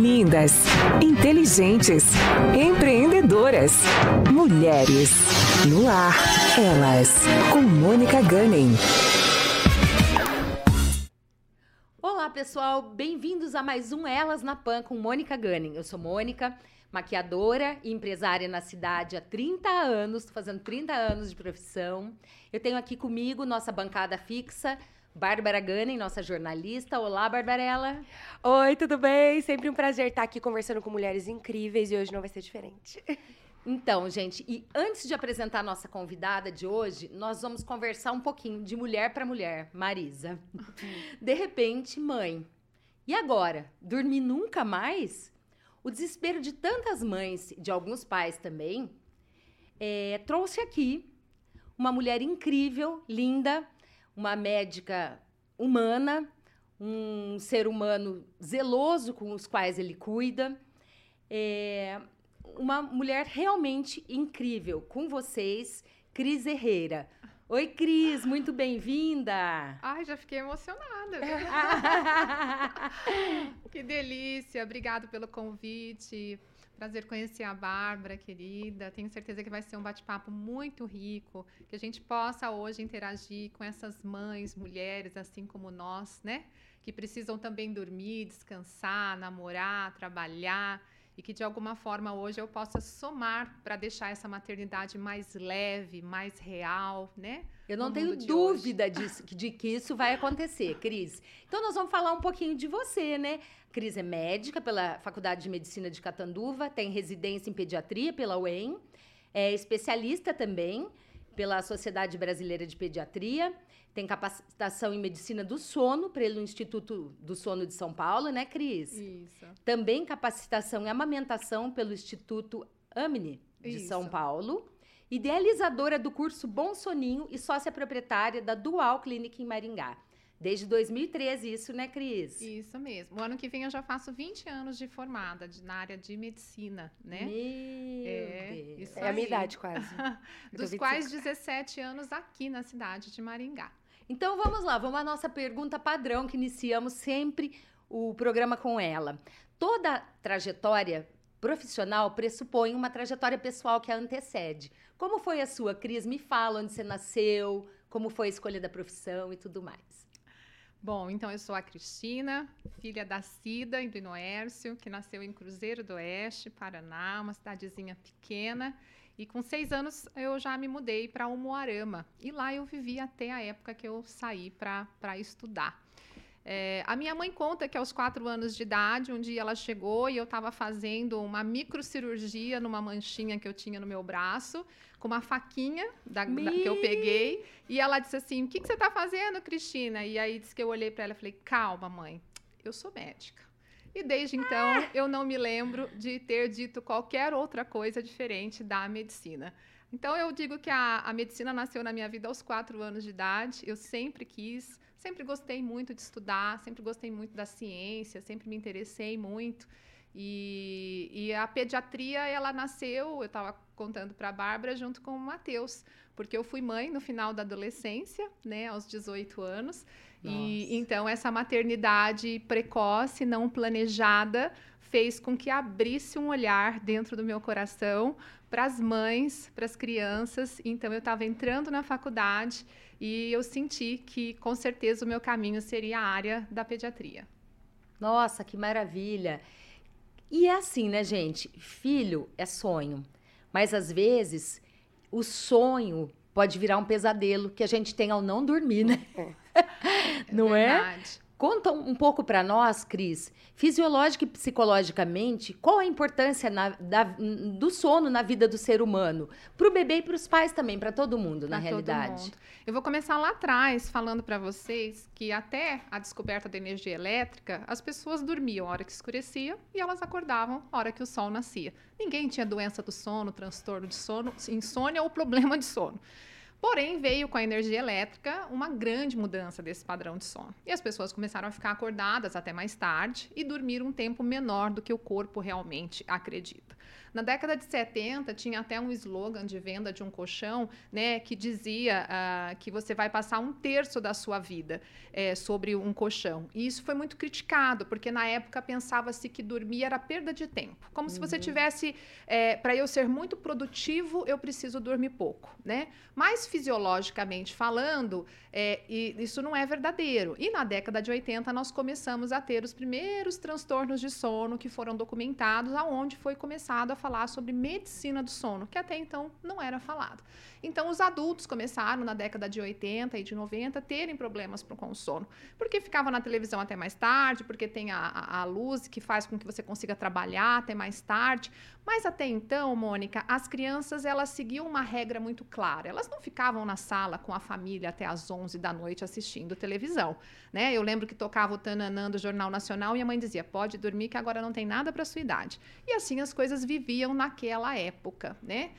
Lindas, inteligentes, empreendedoras. Mulheres. No ar, elas. Com Mônica Gunning. Olá, pessoal. Bem-vindos a mais um Elas na Pan com Mônica Gunning. Eu sou Mônica, maquiadora e empresária na cidade há 30 anos, fazendo 30 anos de profissão. Eu tenho aqui comigo nossa bancada fixa, Bárbara Gunning, nossa jornalista. Olá, Barbarella. Oi, tudo bem? Sempre um prazer estar aqui conversando com mulheres incríveis e hoje não vai ser diferente. Então, gente, e antes de apresentar a nossa convidada de hoje, nós vamos conversar um pouquinho de mulher para mulher, Marisa. De repente, mãe. E agora? Dormir nunca mais? O desespero de tantas mães, de alguns pais também, é, trouxe aqui uma mulher incrível, linda, uma médica humana, um ser humano zeloso com os quais ele cuida. É uma mulher realmente incrível. Com vocês, Cris Herrera. Oi, Cris, muito bem-vinda. Ai, já fiquei emocionada. que delícia. Obrigado pelo convite. Prazer conhecer a Bárbara, querida. Tenho certeza que vai ser um bate-papo muito rico, que a gente possa hoje interagir com essas mães, mulheres, assim como nós, né? Que precisam também dormir, descansar, namorar, trabalhar e que de alguma forma hoje eu possa somar para deixar essa maternidade mais leve, mais real, né? Eu não tenho dúvida disso, de que isso vai acontecer, Cris. Então nós vamos falar um pouquinho de você, né? Cris é médica pela Faculdade de Medicina de Catanduva, tem residência em pediatria pela UEM, é especialista também pela Sociedade Brasileira de Pediatria, tem capacitação em medicina do sono pelo Instituto do Sono de São Paulo, né, Cris? Isso. Também capacitação em amamentação pelo Instituto Amni de Isso. São Paulo. Idealizadora do curso Bom Soninho e sócia proprietária da Dual Clinic em Maringá. Desde 2013, isso, né, Cris? Isso mesmo. O ano que vem eu já faço 20 anos de formada de, na área de medicina, né? Meu É, Deus. isso É a minha idade quase. Dos 25. quais 17 anos aqui na cidade de Maringá. Então vamos lá, vamos à nossa pergunta padrão que iniciamos sempre o programa com ela. Toda trajetória profissional pressupõe uma trajetória pessoal que a antecede. Como foi a sua, Cris? Me fala onde você nasceu, como foi a escolha da profissão e tudo mais. Bom, então eu sou a Cristina, filha da Cida e do Inoércio, que nasceu em Cruzeiro do Oeste, Paraná, uma cidadezinha pequena. E com seis anos eu já me mudei para Umuarama. E lá eu vivi até a época que eu saí para estudar. É, a minha mãe conta que aos quatro anos de idade, um dia ela chegou e eu estava fazendo uma microcirurgia numa manchinha que eu tinha no meu braço, com uma faquinha da- da- que eu peguei. E ela disse assim: O que, que você está fazendo, Cristina? E aí disse que eu olhei para ela e falei: Calma, mãe, eu sou médica. E desde então eu não me lembro de ter dito qualquer outra coisa diferente da medicina. Então eu digo que a, a medicina nasceu na minha vida aos quatro anos de idade. Eu sempre quis, sempre gostei muito de estudar, sempre gostei muito da ciência, sempre me interessei muito. E, e a pediatria, ela nasceu, eu estava contando para a Bárbara, junto com o Matheus, porque eu fui mãe no final da adolescência, né, aos 18 anos. E então essa maternidade precoce, não planejada, fez com que abrisse um olhar dentro do meu coração para as mães, para as crianças. Então eu estava entrando na faculdade e eu senti que com certeza o meu caminho seria a área da pediatria. Nossa, que maravilha! E é assim, né, gente? Filho é sonho. Mas às vezes o sonho pode virar um pesadelo que a gente tem ao não dormir, né? Não é? verdade. Conta um pouco para nós, Cris, fisiológica e psicologicamente, qual a importância na- da- do sono na vida do ser humano? Para o bebê e para os pais também, para todo mundo, na Pra todo realidade. mundo. Eu vou começar lá atrás falando para vocês que até a descoberta da energia elétrica, as pessoas dormiam a hora que escurecia e elas acordavam a hora que o sol nascia. Ninguém tinha doença do sono, transtorno de sono, insônia ou problema de sono. Porém, veio com a energia elétrica uma grande mudança desse padrão de sono. E as pessoas começaram a ficar acordadas até mais tarde e dormir um tempo menor do que o corpo realmente acredita. Na década de 70, tinha até um slogan de venda de um colchão, né, que dizia uh, que você vai passar um terço da sua vida é, sobre um colchão. E isso foi muito criticado, porque na época pensava-se que dormir era perda de tempo. Como uhum. se você uhum. tivesse, é, para eu ser muito produtivo, eu preciso dormir pouco, né? Mas fisiologicamente falando, é, isso não é verdadeiro. E na década de 80, nós começamos a ter os primeiros transtornos de sono que foram documentados, aonde foi começado a falar sobre medicina do sono, que até então não era falado. Então, os adultos começaram na década de 80 e de 90 a terem problemas com o sono, porque ficava na televisão até mais tarde, porque tem a, a, a luz que faz com que você consiga trabalhar até mais tarde. Mas até então, Mônica, as crianças elas seguiam uma regra muito clara. Elas não ficavam na sala com a família até as 11 da noite assistindo televisão, né? Eu lembro que tocava o Tananã do Jornal Nacional e a mãe dizia: "Pode dormir que agora não tem nada para sua idade". E assim as coisas viviam naquela época, né?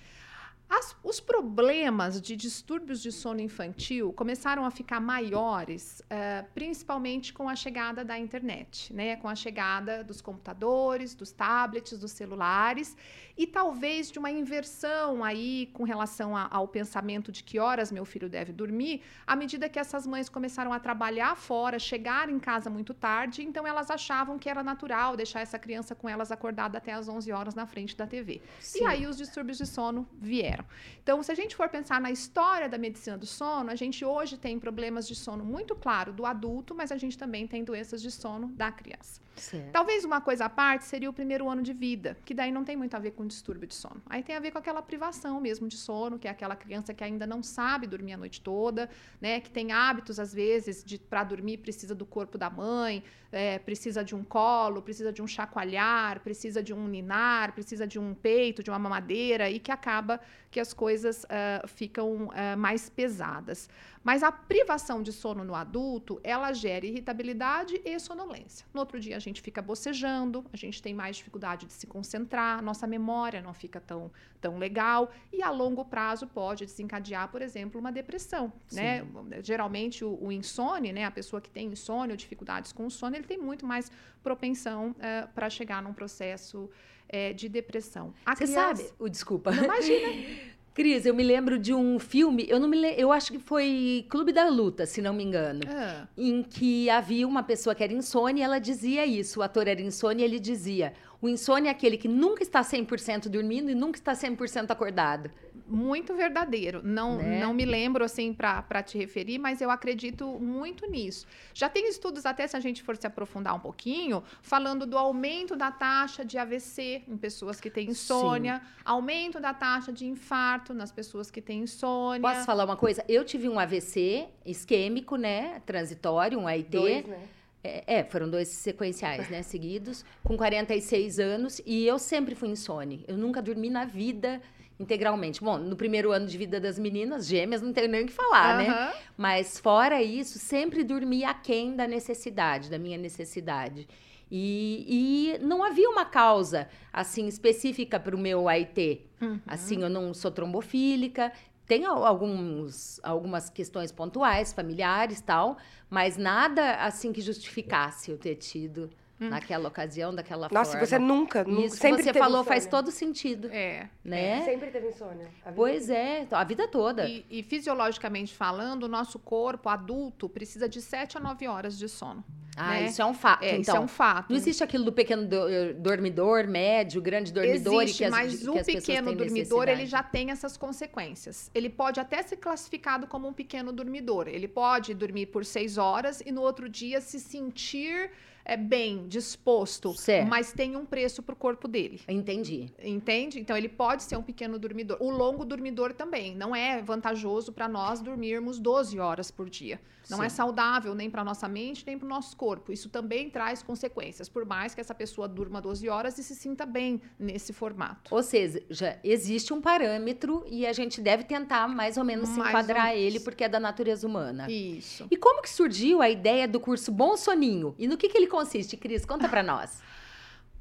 As, os problemas de distúrbios de sono infantil começaram a ficar maiores, uh, principalmente com a chegada da internet, né? com a chegada dos computadores, dos tablets, dos celulares, e talvez de uma inversão aí com relação a, ao pensamento de que horas meu filho deve dormir, à medida que essas mães começaram a trabalhar fora, chegar em casa muito tarde, então elas achavam que era natural deixar essa criança com elas acordada até as 11 horas na frente da TV. Sim. E aí os distúrbios de sono vieram. Então, se a gente for pensar na história da medicina do sono, a gente hoje tem problemas de sono muito claro do adulto, mas a gente também tem doenças de sono da criança. Certo. Talvez uma coisa à parte seria o primeiro ano de vida, que daí não tem muito a ver com distúrbio de sono. Aí tem a ver com aquela privação mesmo de sono, que é aquela criança que ainda não sabe dormir a noite toda, né? Que tem hábitos, às vezes, de para dormir precisa do corpo da mãe, é, precisa de um colo, precisa de um chacoalhar, precisa de um ninar, precisa de um peito, de uma mamadeira, e que acaba que as coisas uh, ficam uh, mais pesadas. Mas a privação de sono no adulto, ela gera irritabilidade e sonolência. No outro dia a gente fica bocejando, a gente tem mais dificuldade de se concentrar, nossa memória não fica tão, tão legal e a longo prazo pode desencadear, por exemplo, uma depressão, né? Geralmente o, o insônia, né, a pessoa que tem insônia ou dificuldades com o sono, ele tem muito mais propensão uh, para chegar num processo uh, de depressão. Você criança... sabe? O desculpa. Não, imagina. Cris, eu me lembro de um filme, eu não me eu acho que foi Clube da Luta, se não me engano, ah. em que havia uma pessoa que era insônia e ela dizia isso, o ator era insônia e ele dizia, o insônia é aquele que nunca está 100% dormindo e nunca está 100% acordado muito verdadeiro. Não, né? não me lembro assim para te referir, mas eu acredito muito nisso. Já tem estudos, até se a gente for se aprofundar um pouquinho, falando do aumento da taxa de AVC em pessoas que têm insônia, Sim. aumento da taxa de infarto nas pessoas que têm insônia. Posso falar uma coisa? Eu tive um AVC isquêmico, né? Transitório, um AIT. Dois, né? É, é, foram dois sequenciais, né, seguidos, com 46 anos, e eu sempre fui insone. Eu nunca dormi na vida integralmente. Bom, no primeiro ano de vida das meninas, gêmeas, não tenho nem o que falar, uhum. né? Mas fora isso, sempre dormi aquém da necessidade, da minha necessidade. E, e não havia uma causa, assim, específica para o meu AIT. Uhum. Assim, eu não sou trombofílica, tem alguns, algumas questões pontuais, familiares tal, mas nada assim que justificasse eu ter tido hum. naquela ocasião, daquela Nossa, forma. Nossa, você nunca, nunca Isso sempre que você falou insônia. faz todo sentido. É. Né? É. Sempre teve insônia. Pois é, a vida toda. E, e, fisiologicamente falando, o nosso corpo adulto precisa de 7 a 9 horas de sono. Ah, né? isso é um fato. É, então, isso é um fato. Não existe aquilo do pequeno do, eh, dormidor, médio, grande dormidor existe, e que as, mas que o pequeno dormidor ele já tem essas consequências. Ele pode até ser classificado como um pequeno dormidor. Ele pode dormir por seis horas e no outro dia se sentir é, bem, disposto, certo. mas tem um preço para o corpo dele. Entendi. Entende? Então ele pode ser um pequeno dormidor. O longo dormidor também. Não é vantajoso para nós dormirmos 12 horas por dia. Não é Sim. é saudável nem para nossa mente, nem para o nosso corpo. Isso também traz consequências, por mais que essa pessoa durma 12 horas e se sinta bem nesse formato. Ou seja, já existe um parâmetro e a gente deve tentar mais ou menos mais se enquadrar menos. ele, porque é da natureza humana. Isso. E como que surgiu a ideia do curso Bom Soninho? E no que, que ele consiste, Cris? Conta para nós.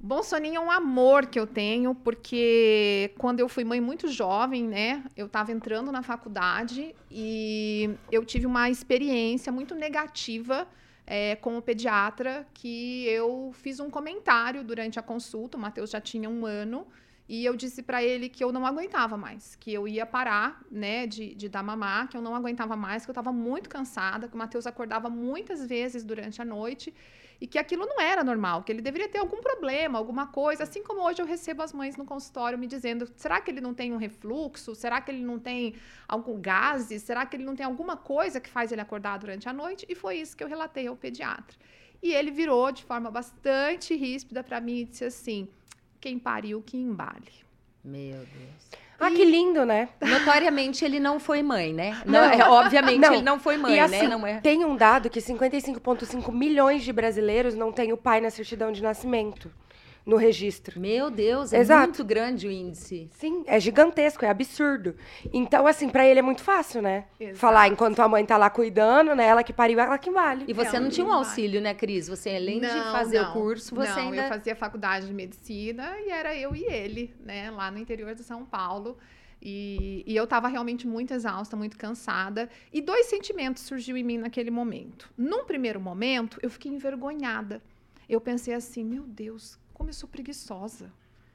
Bom Soninho é um amor que eu tenho, porque quando eu fui mãe muito jovem, né? Eu estava entrando na faculdade e eu tive uma experiência muito negativa é, com o pediatra, que eu fiz um comentário durante a consulta, o Matheus já tinha um ano, e eu disse para ele que eu não aguentava mais, que eu ia parar, né, de, de dar mamar, que eu não aguentava mais, que eu estava muito cansada, que o Matheus acordava muitas vezes durante a noite e que aquilo não era normal, que ele deveria ter algum problema, alguma coisa, assim como hoje eu recebo as mães no consultório me dizendo: será que ele não tem um refluxo? Será que ele não tem algum gases? Será que ele não tem alguma coisa que faz ele acordar durante a noite? E foi isso que eu relatei ao pediatra. E ele virou de forma bastante ríspida para mim e disse assim: quem pariu que embale. Meu Deus. Ah, que lindo, né? Notoriamente ele não foi mãe, né? Não. é, obviamente Não. ele não foi mãe, e assim, né? Não é. tem um dado que 55,5 milhões de brasileiros não têm o pai na certidão de nascimento, no registro. Meu Deus, é Exato. muito grande o índice. Sim, é gigantesco, é absurdo. Então, assim, pra ele é muito fácil, né? Exato. Falar enquanto a mãe tá lá cuidando, né? Ela que pariu, ela que vale. E você É, não tinha um não auxílio, né, Cris? Você, além de Não, fazer não. o curso, você não, ainda. eu fazia faculdade de medicina e era eu e ele, né, lá no interior de São Paulo. E, e eu estava realmente muito exausta, muito cansada. E dois sentimentos surgiu em mim naquele momento. Num primeiro momento, eu fiquei envergonhada. Eu pensei assim, meu Deus, como eu sou preguiçosa.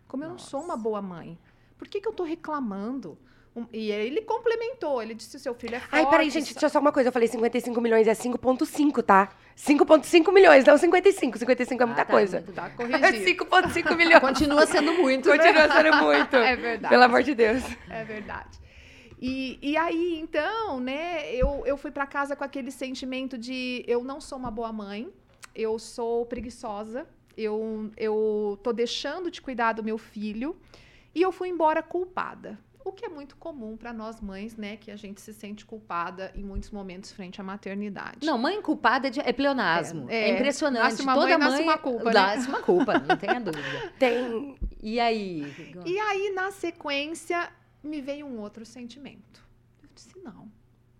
Como eu não sou uma boa mãe. Por que, que eu estou reclamando? Um- E aí ele complementou, ele disse, seu filho é forte. Ai, peraí, gente, deixa eu só uma coisa. Eu falei 55 milhões, é 5,5, tá? 5,5 milhões, não 55. 55 é muita Ah, tá, coisa. Tá É corrigido. 5,5 milhões. Continua sendo muito, né? Continua sendo muito. É verdade. Pelo amor de Deus. É verdade. E, e aí, então, né, eu, eu fui para casa com aquele sentimento de eu não sou uma boa mãe, eu sou preguiçosa, eu, eu tô deixando de cuidar do meu filho, e eu fui embora culpada. O que é muito comum para nós mães, né, que a gente se sente culpada em muitos momentos frente à maternidade. Não, mãe culpada é, de- é pleonasmo. É, É, é. impressionante. Nasce uma Toda mãe, mãe nasce uma culpa, né? Nasce uma culpa, não tenha dúvida. Tem. E aí? E aí, na sequência, me veio um outro sentimento. Eu disse: não,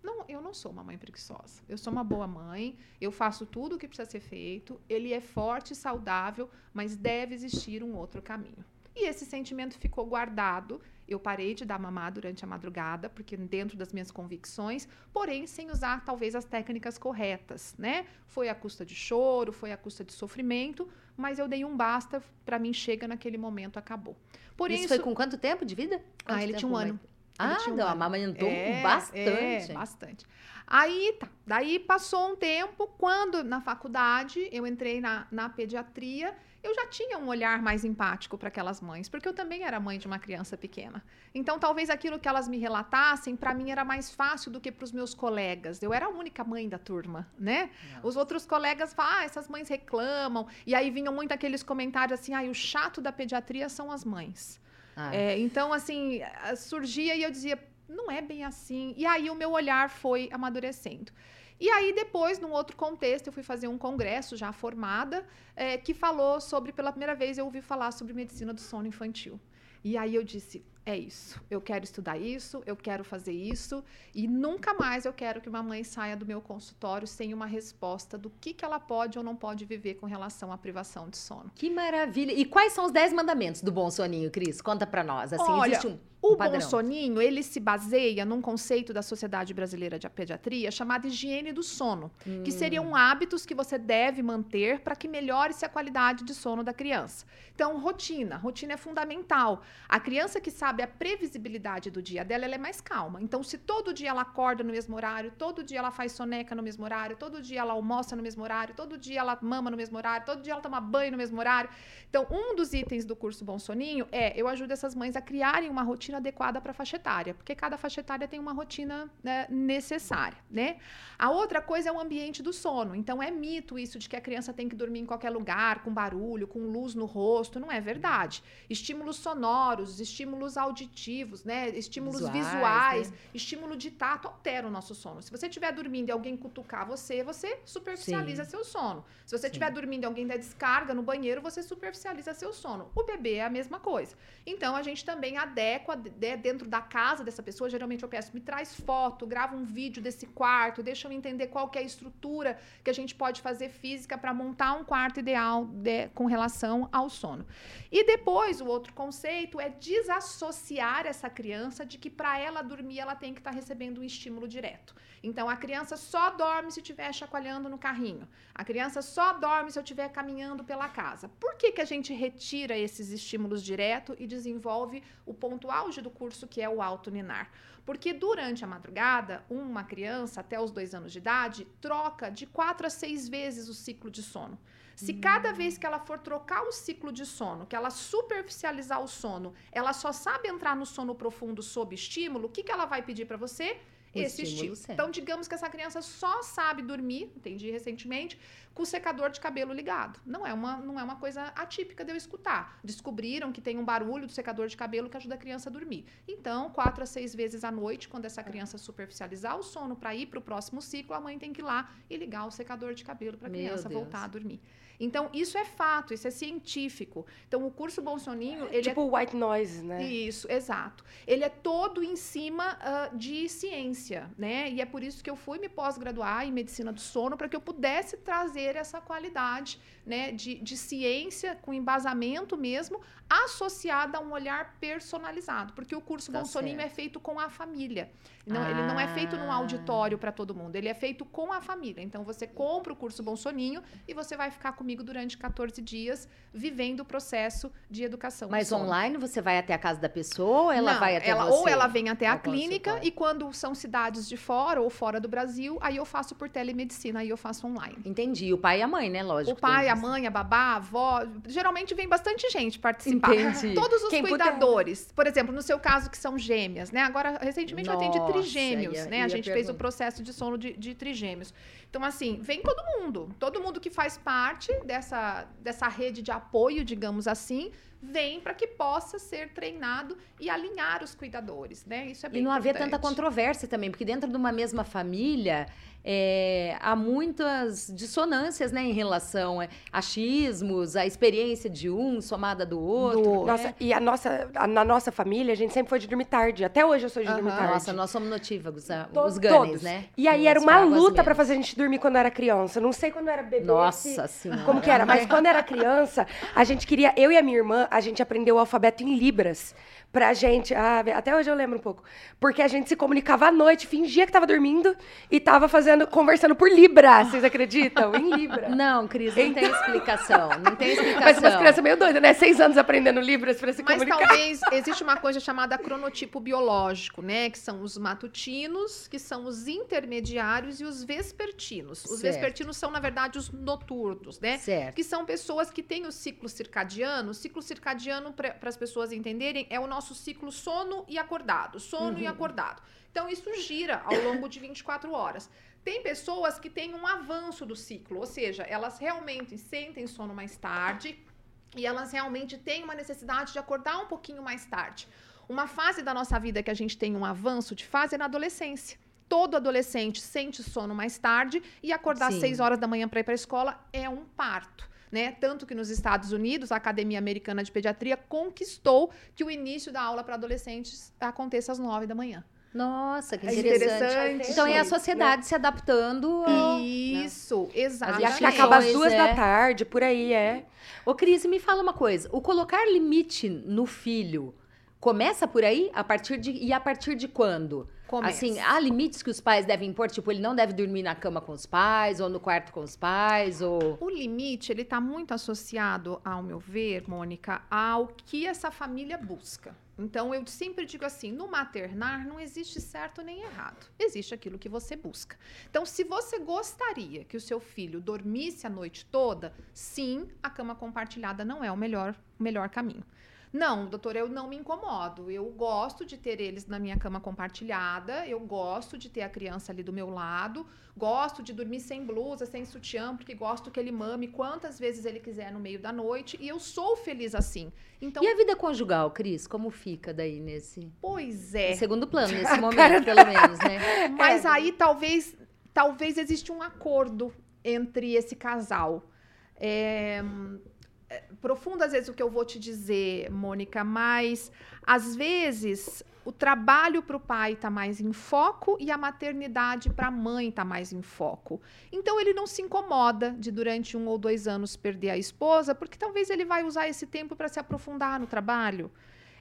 não, eu não sou uma mãe preguiçosa. Eu sou uma boa mãe, eu faço tudo o que precisa ser feito, ele é forte e saudável, mas deve existir um outro caminho. E esse sentimento ficou guardado. Eu parei de dar mamar durante a madrugada, porque dentro das minhas convicções, porém sem usar talvez as técnicas corretas, né? Foi a custa de choro, foi a custa de sofrimento, mas eu dei um basta, para mim chega naquele momento, acabou. Porém, isso, foi com quanto tempo de vida? Ah, Quanto ele tempo, tinha um ano. Ah, não, ano. amamentou É, bastante. É, bastante. Aí tá. Daí passou um tempo, quando na faculdade eu entrei na, na pediatria, eu já tinha um olhar mais empático para aquelas mães, porque eu também era mãe de uma criança pequena. Então, talvez aquilo que elas me relatassem, para mim era mais fácil do que para os meus colegas. Eu era a única mãe da turma, né? Os outros colegas falam, ah, essas mães reclamam. E aí vinham muito aqueles comentários assim, ah, o chato da pediatria são as mães. Ah, É, então, assim, surgia e eu dizia, não é bem assim. E aí o meu olhar foi amadurecendo. E aí, depois, num outro contexto, eu fui fazer um congresso já formada, eh, que falou sobre, pela primeira vez, eu ouvi falar sobre medicina do sono infantil. E aí eu disse, é isso, eu quero estudar isso, eu quero fazer isso, e nunca mais eu quero que uma mãe saia do meu consultório sem uma resposta do que, que ela pode ou não pode viver com relação à privação de sono. Que maravilha. E quais são os 10 mandamentos do bom soninho, Cris? Conta pra nós. Assim, Olha, existe um, O um padrão. bom soninho, ele se baseia num conceito da Sociedade Brasileira de Pediatria chamado higiene do sono, que Hum. seriam hábitos que você deve manter para que melhore-se a qualidade de sono da criança. Então, rotina. Rotina é fundamental. A criança que sabe a previsibilidade do dia dela, ela é mais calma. Então, se todo dia ela acorda no mesmo horário, todo dia ela faz soneca no mesmo horário, todo dia ela almoça no mesmo horário, todo dia ela mama no mesmo horário, todo dia ela toma banho no mesmo horário. Então, um dos itens do curso Bom Soninho é eu ajudo essas mães a criarem uma rotina adequada para a faixa etária, porque cada faixa etária tem uma rotina né, necessária, né? A outra coisa é o ambiente do sono. Então, é mito isso de que a criança tem que dormir em qualquer lugar, com barulho, com luz no rosto. Não é verdade. Estímulos sonoros, estímulos auditivos, né? Estímulos Visuais, visuais, né? estímulo de tato altera o nosso sono. Se você estiver dormindo e alguém cutucar você, você superficializa seu sono. Se você estiver dormindo e alguém der descarga no banheiro, você superficializa seu sono. O bebê é a mesma coisa. Então a gente também adequa de- dentro da casa dessa pessoa. Geralmente eu peço, me traz foto, grava um vídeo desse quarto, deixa eu entender qual que é a estrutura que a gente pode fazer física para montar um quarto ideal de- com relação ao sono. E depois, o outro conceito é desassociar essa criança de que para ela dormir ela tem que estar recebendo um estímulo direto. Então a criança só dorme se estiver chacoalhando no carrinho. A criança só dorme se eu estiver caminhando pela casa. Por que, que a gente retira esses estímulos direto e desenvolve o ponto auge do curso, que é o alto ninar? Porque durante a madrugada, uma criança até os dois anos de idade troca de quatro a seis vezes o ciclo de sono. Se cada vez que ela for trocar o ciclo de sono, que ela superficializar o sono, ela só sabe entrar no sono profundo sob estímulo, o que, que ela vai pedir para você? Esse estímulo, certo. Então, digamos que essa criança só sabe dormir, entendi recentemente, com o secador de cabelo ligado. Não é uma, não é uma coisa atípica de eu escutar. Descobriram que tem um barulho do secador de cabelo que ajuda a criança a dormir. Então, quatro a seis vezes à noite, quando essa criança superficializar o sono para ir para o próximo ciclo, a mãe tem que ir lá e ligar o secador de cabelo para a criança Deus. voltar a dormir. Então, isso é fato, isso é científico. Então, o curso Bom Soninho, ele é tipo white noise, né? isso, exato. Ele é todo em cima ah, de ciência, né? E é por isso que eu fui me pós-graduar em medicina do sono, para que eu pudesse trazer essa qualidade, né, de, de ciência com embasamento mesmo, associada a um olhar personalizado, porque o curso Tá Bom Soninho é certo. feito com a família. Não, Ele não é feito num Ah. auditório para todo mundo, ele é feito com a família. Então você compra o curso Bom Soninho e você vai ficar comigo durante 14 dias vivendo o processo de educação. Mas online você vai até a casa da pessoa ou ela Não, vai até ela- você? Ou ela vem até a clínica consultório? e quando são cidades de fora ou fora do Brasil, aí eu faço por telemedicina, aí eu faço online. Entendi. O pai e a mãe, né? Lógico. O pai, a mãe, a babá, a avó, geralmente vem bastante gente participar. Entendi. Todos os Quem puder. cuidadores. Por exemplo, no seu caso, que são gêmeas, né? Agora, recentemente eu atendi Nossa, trigêmeos, ia- né? ia A gente fez o processo de sono de, de trigêmeos. Então, assim, vem todo mundo. Todo mundo que faz parte dessa, dessa rede de apoio, digamos assim, vem para que possa ser treinado e alinhar os cuidadores, né? Isso é bem E não haver tanta importante. controvérsia também, porque dentro de uma mesma família é, há muitas dissonâncias, né, em relação a achismos, a experiência de um somada do outro. Do- né? Nossa, e a nossa, a- na nossa família, a gente sempre foi de dormir tarde. Até hoje eu sou de dormir tarde. Nossa, nós somos notívagos, a- To- os ganes, todos. né? E aí era uma luta menos. fazer a gente dormir quando era criança. Não sei quando era bebê. se- Nossa senhora. Como que era? Mas quando era criança, a gente queria, eu e a minha irmã, a gente aprendeu o alfabeto em Libras. Pra gente, ah, até hoje eu lembro um pouco. Porque a gente se comunicava à noite, fingia que tava dormindo e tava fazendo, conversando por Libra. Vocês acreditam? Em Libra. Não, Cris, não tem explicação. Não tem explicação. Mas umas crianças meio doidas, né? Seis anos aprendendo Libras pra se Mas comunicar. talvez existe uma coisa chamada cronotipo biológico, né? Que são os matutinos, que são os intermediários e os vespertinos. Os Certo. vespertinos são, na verdade, os noturnos, né? Certo. Que são pessoas que têm o ciclo circadiano. O ciclo circadiano, para as pessoas entenderem, é o nosso ciclo sono e acordado. Sono e acordado. Então, isso gira ao longo de 24 horas. Tem pessoas que têm um avanço do ciclo, ou seja, elas realmente sentem sono mais tarde e elas realmente têm uma necessidade de acordar um pouquinho mais tarde. Uma fase da nossa vida que a gente tem um avanço de fase é na adolescência. Todo adolescente sente sono mais tarde e acordar às Sim. 6 horas da manhã para ir para a escola é um parto. Né? Tanto que nos Estados Unidos, a Academia Americana de Pediatria conquistou que o início da aula para adolescentes aconteça às 9 da manhã. Nossa, que É interessante. interessante. Então é a Sim, sociedade se adaptando. ao- Isso, exato. E acho que acaba às duas é. da tarde, por aí, é. Ô, Cris, me fala uma coisa. O colocar limite no filho começa por aí? A partir de, e a partir de quando? Começa. Assim, há limites que os pais devem impor? Tipo, ele não deve dormir na cama com os pais, ou no quarto com os pais, ou... O limite, ele está muito associado, ao meu ver, Mônica, ao que essa família busca. Então, eu sempre digo assim, no maternar não existe certo nem errado. Existe aquilo que você busca. Então, se você gostaria que o seu filho dormisse a noite toda, sim, a cama compartilhada não é o melhor, o melhor caminho. Não, doutora, eu não me incomodo. Eu gosto de ter eles na minha cama compartilhada, eu gosto de ter a criança ali do meu lado, gosto de dormir sem blusa, sem sutiã, porque gosto que ele mame quantas vezes ele quiser no meio da noite, e eu sou feliz assim. Então, E a vida conjugal, Cris, como fica daí nesse pois é. segundo plano, nesse momento, pelo menos, né? Mas É. aí talvez, talvez existe um acordo entre esse casal. É, profundo às vezes o que eu vou te dizer, Mônica, mas às vezes o trabalho para o pai está mais em foco e a maternidade para a mãe está mais em foco. Então ele não se incomoda de durante um ou dois anos perder a esposa, porque talvez ele vai usar esse tempo para se aprofundar no trabalho.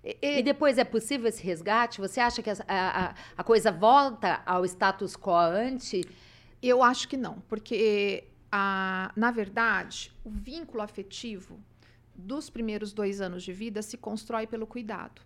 E- e- depois é possível esse resgate? Você acha que a, a, a coisa volta ao status quo ante? Eu acho que não, porque, a, na verdade, o vínculo afetivo dos primeiros dois anos de vida se constrói pelo cuidado.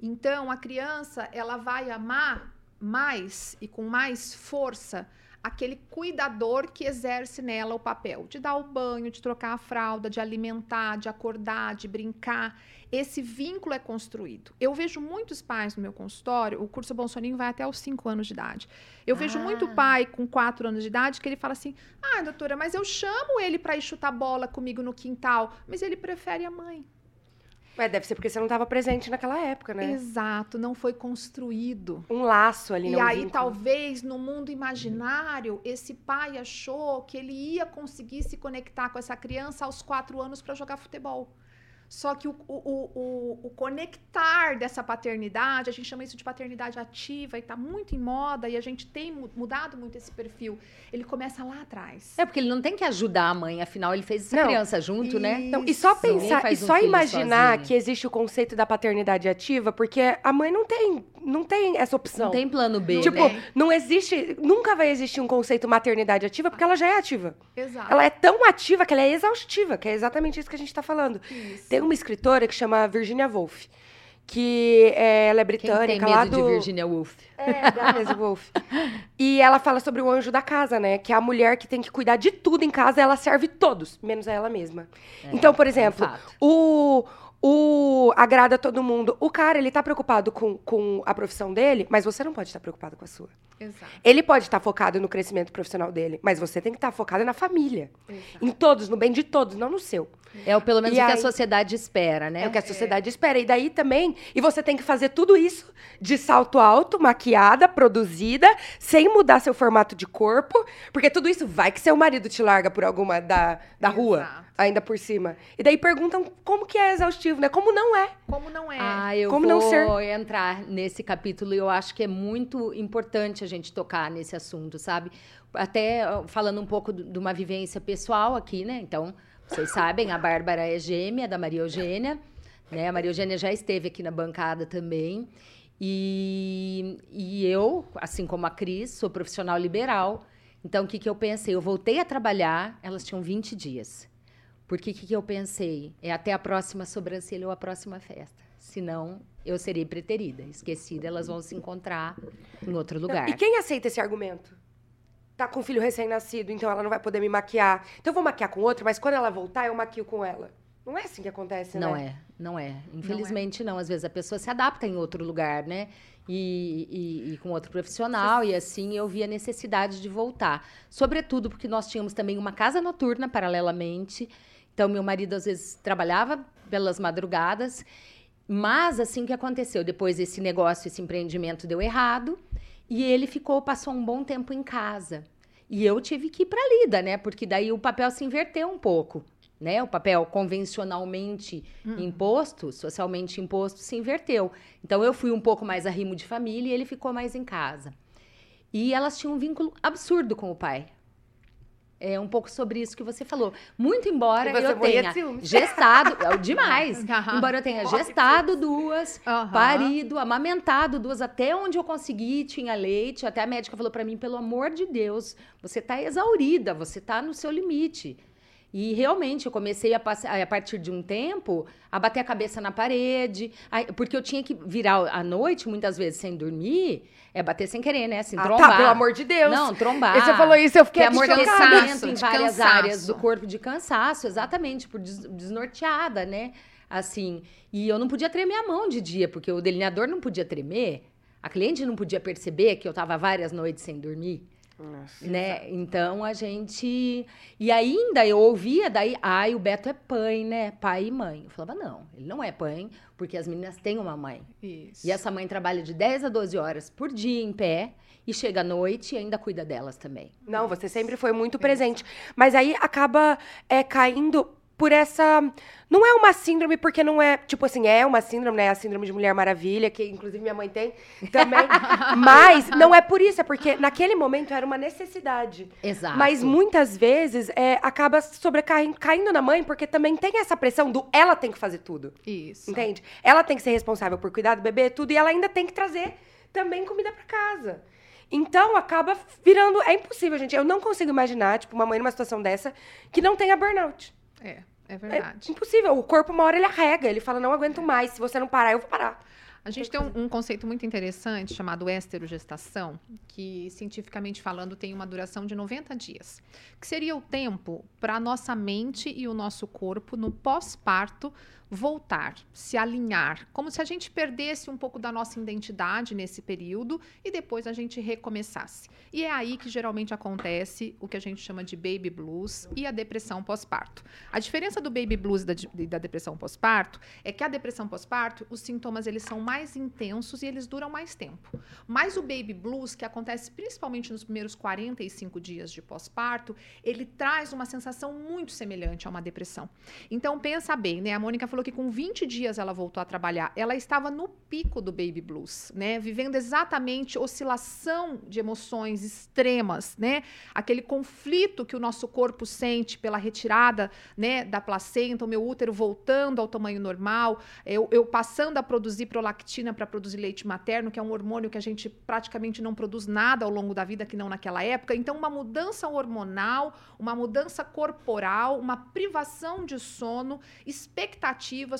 Então, a criança ela vai amar mais e com mais força aquele cuidador que exerce nela o papel de dar o banho, de trocar a fralda, de alimentar, de acordar, de brincar. Esse vínculo é construído. Eu vejo muitos pais no meu consultório, o curso Bolsoninho vai até os 5 anos de idade. Eu vejo Ah. muito pai com 4 anos de idade que ele fala assim: ah, doutora, mas eu chamo ele para ir chutar bola comigo no quintal, mas ele prefere a mãe. Ué, deve ser porque você não estava presente naquela época, né? Exato, não foi construído. Um laço ali, E né? aí, vínculo. talvez, no mundo imaginário, esse pai achou que ele ia conseguir se conectar com essa criança aos quatro anos para jogar futebol. Só que o, o, o, o- conectar dessa paternidade, a gente chama isso de paternidade ativa, e está muito em moda, e a gente tem mu- mudado muito esse perfil. Ele começa lá atrás. É porque ele não tem que ajudar a mãe, afinal ele fez essa Não. criança junto, né? Não, e só Isso. Pensar, e um só imaginar sozinho. que existe o conceito da paternidade ativa, porque a mãe não tem, não tem essa opção. Não tem plano B, Tipo, né? não existe, nunca vai existir um conceito maternidade ativa, porque ela já é ativa. Exato. Ela é tão ativa que ela é exaustiva, que é exatamente isso que a gente tá falando. Isso. Tem uma escritora que chama Virginia Woolf, que é, ela é Quem britânica, tem lá medo do... de Virginia Woolf? É, da Maisie Woolf. E ela fala sobre o anjo da casa, né? Que é a mulher que tem que cuidar de tudo em casa, ela serve todos, menos a ela mesma. então, por exemplo, É um o, o agrada todo mundo. O cara, ele tá preocupado com, com a profissão dele, mas você não pode estar preocupado com a sua. Exato. Ele pode estar focado no crescimento profissional dele, mas você tem que estar focado na família. Exato. Em todos, no bem de todos, não no seu. É o pelo menos E o que a aí- sociedade espera, né? É o que a sociedade espera. E daí também. E você tem que fazer tudo isso de salto alto, maquiada, produzida, sem mudar seu formato de corpo. Porque tudo isso vai que seu marido te larga por alguma da, da rua. Ainda por cima. E daí perguntam como que é exaustivo, né? Como não é. Como não é? Ah, eu Como vou não ser? entrar nesse capítulo e eu acho que é muito importante a gente tocar nesse assunto, sabe? Até falando um pouco de uma vivência pessoal aqui, né? Então, vocês sabem, a Bárbara é gêmea da Maria Eugênia, né? A Maria Eugênia já esteve aqui na bancada também. E, e eu, assim como a Cris, sou profissional liberal. Então, o que, que eu pensei? Eu voltei a trabalhar, elas tinham 20 dias. Porque o que, que eu pensei? É até a próxima sobrancelha ou a próxima festa. Senão, eu serei preterida, esquecida, elas vão se encontrar em outro lugar. E quem aceita esse argumento? Tá com um filho recém-nascido, então ela não vai poder me maquiar. Então eu vou maquiar com outra, mas quando ela voltar, eu maquio com ela. Não é assim que acontece, Não né? é, não é. Infelizmente não, Às vezes a pessoa se adapta em outro lugar, né? E, e- e com outro profissional, e assim eu vi a necessidade de voltar. Sobretudo porque nós tínhamos também uma casa noturna paralelamente. Então, meu marido às vezes trabalhava pelas madrugadas. Mas assim que aconteceu? Depois esse negócio, esse empreendimento deu errado. E ele ficou, passou um bom tempo em casa. E eu tive que ir para a lida, né? Porque daí o papel se inverteu um pouco. Né? O papel convencionalmente imposto, socialmente imposto, se inverteu. Então eu fui um pouco mais arrimo de família e ele ficou mais em casa. E elas tinham um vínculo absurdo com o pai. É um pouco sobre isso que você falou. Muito embora eu tenha gestado, é demais. Aham. embora eu tenha gestado duas, Aham. parido, amamentado duas até onde eu consegui, tinha leite, até a médica falou pra mim, pelo amor de Deus, você tá exaurida, você tá no seu limite. E realmente eu comecei a, passar, a partir de um tempo a bater a cabeça na parede, porque eu tinha que virar à noite, muitas vezes sem dormir, é bater sem querer, né? Assim, Ah, trombar. tá, pelo amor de Deus. Não, trombar. E você falou isso, eu fiquei Que é amortecimento em várias cansaço. áreas do corpo de cansaço, exatamente, por des- desnorteada, né? Assim, e eu não podia tremer a mão de dia, porque o delineador não podia tremer, a cliente não podia perceber que eu tava várias noites sem dormir, Nossa. né? Então a gente. E ainda eu ouvia daí, ai, o Beto é pai, né? Pai e mãe. Eu falava, não, ele não é pai, porque as meninas têm uma mãe. Isso. E essa mãe trabalha de 10 a 12 horas por dia em pé e chega à noite e ainda cuida delas também. Não, você sempre foi muito presente. Mas aí acaba é, caindo por essa. Não é uma síndrome, porque não é. Tipo assim, é uma síndrome, né? A síndrome de Mulher Maravilha, que inclusive minha mãe tem também. Mas não é por isso, é porque naquele momento era uma necessidade. Exato. Mas muitas vezes é, acaba sobrecaindo caindo na mãe, porque também tem essa pressão do ela tem que fazer tudo. Isso. Entende? Ela tem que ser responsável por cuidar do bebê, tudo, e ela ainda tem que trazer também comida pra casa. Então acaba virando. É impossível, gente. Eu não consigo imaginar, tipo, uma mãe numa situação dessa que não tenha burnout. É, é É verdade. impossível. O corpo, uma hora, ele arrega. Ele fala, não aguento mais. Se você não parar, eu vou parar. A gente tem um, um conceito muito interessante chamado esterogestação, que cientificamente falando tem uma duração de 90 dias, que seria o tempo para a nossa mente e o nosso corpo no pós-parto voltar, se alinhar, como se a gente perdesse um pouco da nossa identidade nesse período e depois a gente recomeçasse. E é aí que geralmente acontece o que a gente chama de baby blues e a depressão pós-parto. A diferença do baby blues e da, da depressão pós-parto é que a depressão pós-parto, os sintomas eles são mais intensos e eles duram mais tempo. Mas o baby blues, que acontece principalmente nos primeiros 45 dias de pós-parto, ele traz uma sensação muito semelhante a uma depressão. Então pensa bem, né? A Mônica falou que com 20 dias ela voltou a trabalhar. Ela estava no pico do baby blues, né? Vivendo exatamente oscilação de emoções extremas, né? Aquele conflito que o nosso corpo sente pela retirada, né, da placenta, o meu útero voltando ao tamanho normal, eu, eu passando a produzir prolactina para produzir leite materno, que é um hormônio que a gente praticamente não produz nada ao longo da vida, que não naquela época. Então, uma mudança hormonal, uma mudança corporal, uma privação de sono,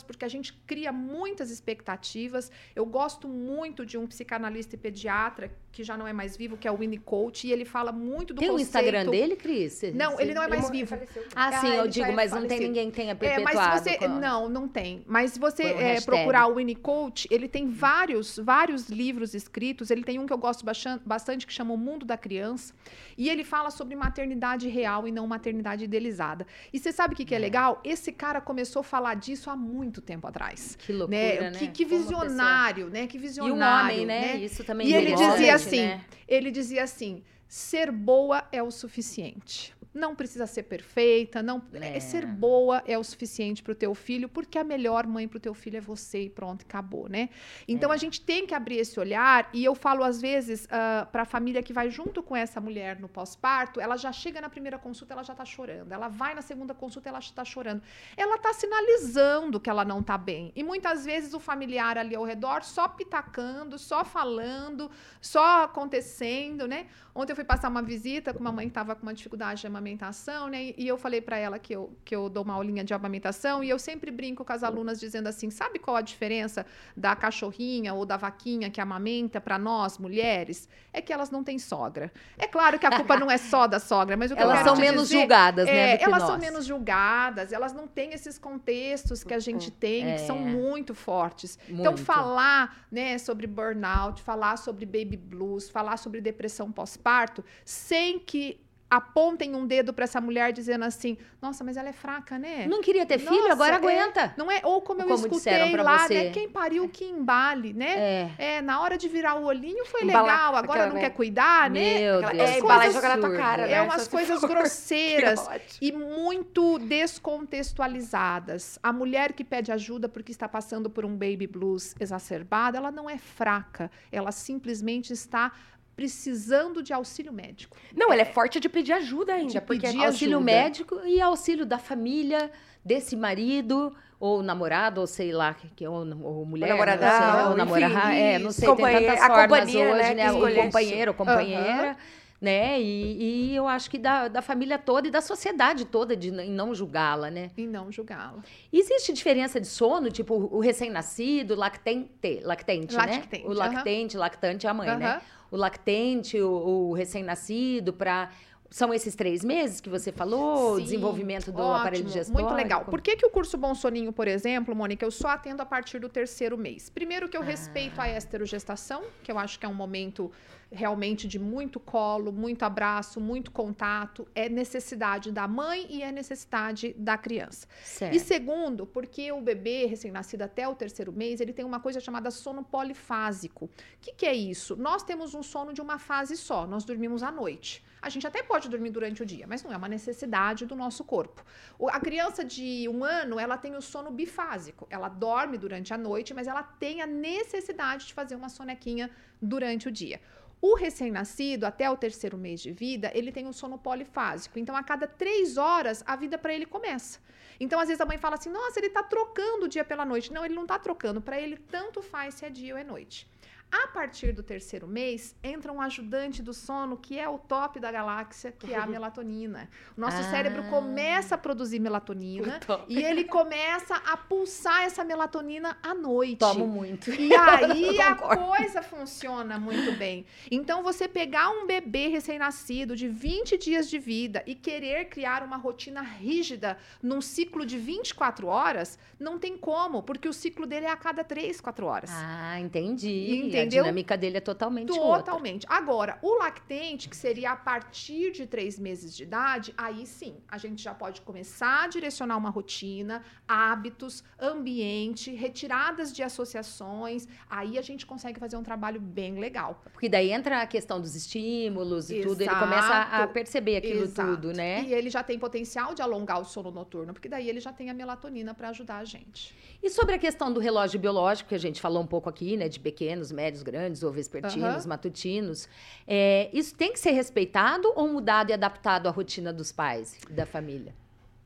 porque a gente cria muitas expectativas. Eu gosto muito de um psicanalista e pediatra que já não é mais vivo, que é o Winnicott, e ele fala muito do Tem o conceito... Instagram dele, Cris? Não, ele não é mais Ele vivo. faleceu. Ah, sim, Ah, eu digo, é mas não tem ninguém que tenha É, perpetuado. mas se você. Não, não tem. Mas se você um é, procurar o Winnicott, ele tem vários, vários livros escritos. Ele tem um que eu gosto bastan- bastante, que chama O Mundo da Criança. E ele fala sobre maternidade real e não maternidade idealizada. E você sabe o que, que é legal? Esse cara começou a falar disso há muito tempo atrás. Que loucura, né? né? Que, que visionário, né? Que E visionário. um homem, né? Isso também E ele envolve, dizia assim: né? ele dizia assim: ser boa é o suficiente. Não precisa ser perfeita, não É. é. ser boa é o suficiente para o teu filho, porque a melhor mãe para o teu filho é você e pronto, acabou, né? Então É. a gente tem que abrir esse olhar e eu falo às vezes para a família que vai junto com essa mulher no pós-parto, ela já chega na primeira consulta, ela já está chorando, ela vai na segunda consulta, ela está chorando, ela está sinalizando que ela não está bem e muitas vezes o familiar ali ao redor só pitacando, só falando, só acontecendo, né? Ontem eu fui passar uma visita com uma mãe que estava com uma dificuldade de amamentação, né? E- eu falei para ela que eu, que eu dou uma aulinha de amamentação e eu sempre brinco com as alunas dizendo assim: sabe qual a diferença da cachorrinha ou da vaquinha que amamenta para nós, mulheres? É que elas não têm sogra. É claro que a culpa não é só da sogra, mas o que eu Elas quero são te menos dizer julgadas, né? é, do que elas nós. são menos julgadas, elas não têm esses contextos que a gente tem, que são É. muito fortes. Então, Muito. falar né, sobre burnout, falar sobre baby blues, falar sobre depressão pós-parto, sem que apontem um dedo para essa mulher dizendo assim: nossa, mas ela é fraca, né? Não queria ter filho, Nossa, agora é. aguenta. Não é? Ou como eu Como disseram escutei lá, você. né? Quem pariu que embale, né? É. É, na hora de virar o olhinho foi Embalar legal, agora aquela, não né? quer cuidar, né? Meu Aquela- Deus. é, As embalar e coisas jogar na tua cara, né? É umas coisas for. grosseiras e muito descontextualizadas. A mulher que pede ajuda porque está passando por um baby blues exacerbado, ela não é fraca, ela simplesmente está precisando de auxílio médico. Não, ele é forte de pedir ajuda ainda. De porque pedir auxílio ajuda. médico e auxílio da família, desse marido, ou namorado, ou sei lá, que, ou, ou mulher. sei, ou enfim, namorada, é, não sei, tem tantas a formas companhia, hoje, né, né? O companheiro, ou companheira. né? E, e eu acho que da, da família toda e da sociedade toda de em não julgá-la, né? E não julgá-la. Existe diferença de sono, tipo o recém-nascido, lactente, lactente, Lactente, né? O lactente, lactante é a mãe, né? O lactente, o, o recém-nascido, para são esses três meses que você falou, o Sim, desenvolvimento do ótimo, aparelho digestório. Muito legal. Por que, que o curso Bom Soninho, por exemplo, Mônica, eu só atendo a partir do terceiro mês? Primeiro que eu respeito Ah. a esterogestação, que eu acho que é um momento realmente de muito colo, muito abraço, muito contato. É necessidade da mãe e é necessidade da criança. Certo. E segundo, porque o bebê recém-nascido até o terceiro mês, ele tem uma coisa chamada sono polifásico. O que, que é isso? Nós temos um sono de uma fase só, nós dormimos à noite. A gente até pode dormir durante o dia, mas não é uma necessidade do nosso corpo. O- A criança de um ano, ela tem o sono bifásico. Ela dorme durante a noite, mas ela tem a necessidade de fazer uma sonequinha durante o dia. O recém-nascido, até o terceiro mês de vida, ele tem um sono polifásico. Então, a cada três horas, a vida para ele começa. Então, às vezes, a mãe fala assim: nossa, ele tá trocando o dia pela noite. Não, ele não tá trocando. Para ele, tanto faz se é dia ou é noite. A partir do terceiro mês, entra um ajudante do sono que é o top da galáxia, que é a melatonina. O nosso Ah. cérebro começa a produzir melatonina e ele começa a pulsar essa melatonina à noite. Tomo muito. E aí a coisa funciona muito bem. Então, você pegar um bebê recém-nascido de 20 dias de vida e querer criar uma rotina rígida num ciclo de 24 horas, não tem como, porque o ciclo dele é a cada 3, 4 horas. Ah, entendi. Entendeu? A dinâmica dele é totalmente outra. Totalmente. Agora, o lactente, que seria a partir de três meses de idade, aí sim, a gente já pode começar a direcionar uma rotina, hábitos, ambiente, retiradas de associações. Aí a gente consegue fazer um trabalho bem legal. Porque daí entra a questão dos estímulos e tudo, ele Exato. começa a perceber aquilo Exato. tudo, né? E ele já tem potencial de alongar o sono noturno, porque daí ele já tem a melatonina para ajudar a gente. E sobre a questão do relógio biológico, que a gente falou um pouco aqui, né? De pequenos, médios, grandes, ou vespertinos, Aham. matutinos. é, isso tem que ser respeitado ou mudado e adaptado à rotina dos pais e da família?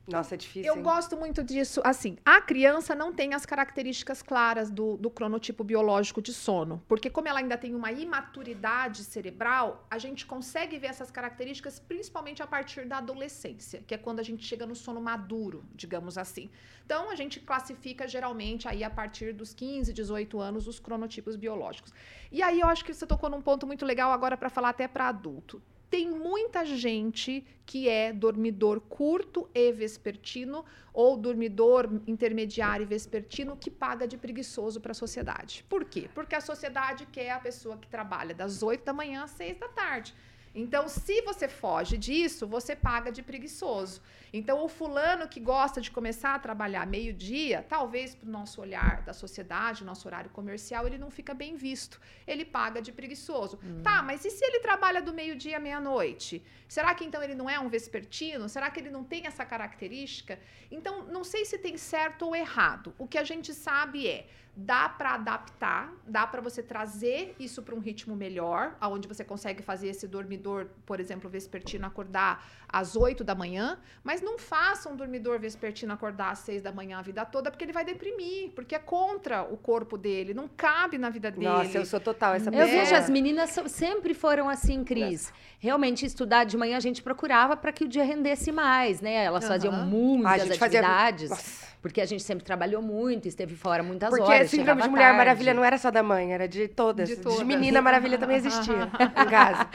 Nossa, é difícil. Eu hein? gosto muito disso. Assim, a criança não tem as características claras do, do cronotipo biológico de sono. Porque, como ela ainda tem uma imaturidade cerebral, a gente consegue ver essas características principalmente a partir da adolescência, que é quando a gente chega no sono maduro, digamos assim. Então, a gente classifica geralmente aí a partir dos 15, 18 anos os cronotipos biológicos. E aí eu acho que você tocou num ponto muito legal agora para falar até para adulto. Tem muita gente que é dormidor curto e vespertino ou dormidor intermediário e vespertino que paga de preguiçoso para a sociedade. Por quê? Porque a sociedade quer a pessoa que trabalha das 8 da manhã às 6 da tarde. Então, se você foge disso, você paga de preguiçoso. Então, o fulano que gosta de começar a trabalhar meio-dia, talvez para o nosso olhar da sociedade, nosso horário comercial, ele não fica bem visto. Ele paga de preguiçoso. Tá, mas e se ele trabalha do meio-dia à meia-noite? Será que então ele não é um vespertino? Será que ele não tem essa característica? Então, não sei se tem certo ou errado. O que a gente sabe é dá para adaptar, dá para você trazer isso para um ritmo melhor, aonde você consegue fazer esse dormidor, por exemplo, vespertino acordar às 8 da manhã, mas não faça um dormidor vespertino acordar às 6 da manhã a vida toda, porque ele vai deprimir, porque é contra o corpo dele, não cabe na vida dele. Nossa, eu sou total essa Eu pessoa. vejo as meninas sempre foram assim, Cris. Realmente, estudar de manhã a gente procurava para que o dia rendesse mais, né? Elas Aham. faziam a muitas gente fazia- atividades, Nossa. Porque a gente sempre trabalhou muito, esteve fora muitas Porque horas. síndrome chegava de Mulher tarde. Maravilha não era só da mãe, era de todas. De De, todas. menina Maravilha também existia em casa.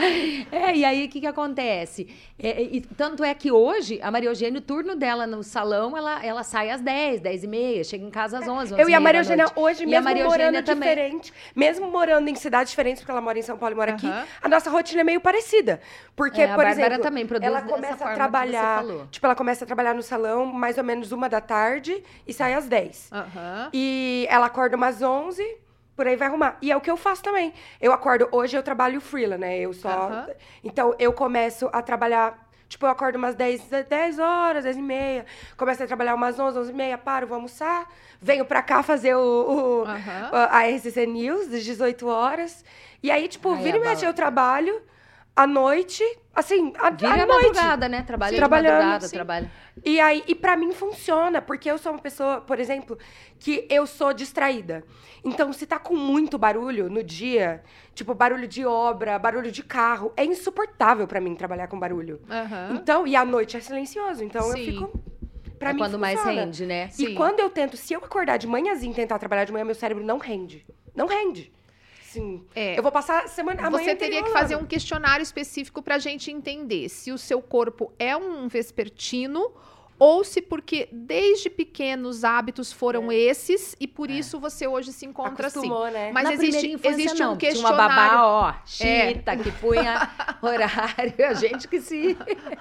É, e aí o que, que acontece? É, e tanto é que hoje, a Maria Eugênia, o turno dela no salão, ela, ela sai às 10, 10 e meia, chega em casa às 11, 11 Eu e a Maria Eugênia hoje, E a mesmo Maria morando Eugênia também. diferente, mesmo morando em cidades diferentes, porque ela mora em São Paulo e mora aqui, Aham. a nossa rotina é meio parecida. Porque, É, a por exemplo, também produz ela começa a trabalhar, tipo, ela começa a trabalhar no salão mais ou menos uma da tarde e sai às 10. Aham. E ela acorda umas 11, por aí vai arrumar. E é o que eu faço também. Eu acordo, hoje eu trabalho freela, né? Eu só. Aham. Então eu começo a trabalhar. Tipo, eu acordo umas 10, 10 horas, 10 e meia. Começo a trabalhar umas 11, 11 e meia, paro, vou almoçar. Venho pra cá fazer o, o- Aham. a RCC News, das 18 horas. E aí, tipo, Ai, vira e mexe, eu trabalho. À noite, assim, à, Vive à a noite. madrugada, né? Trabalha de madrugada, sim. trabalha. E aí, e para mim funciona, porque eu sou uma pessoa, por exemplo, que eu sou distraída. Então, se tá com muito barulho no dia, tipo barulho de obra, barulho de carro, é insuportável para mim trabalhar com barulho. Aham. Então, e à noite é silencioso, então eu Sim. fico Pra é mim quando mais funciona. rende, né? Sim. E quando eu tento, se eu acordar de manhãzinho e tentar trabalhar de manhã, meu cérebro não rende. Não rende. Sim. É. Eu vou passar a semana. a manhã Você teria que fazer um questionário específico para a gente entender se o seu corpo é um vespertino ou se porque desde pequeno os hábitos foram esses e por isso você hoje se encontra assim. Acostumou, né? Mas Na existe, existe não, um porque Tinha uma questionário. babá, ó, É. chita, que punha horário, a gente que se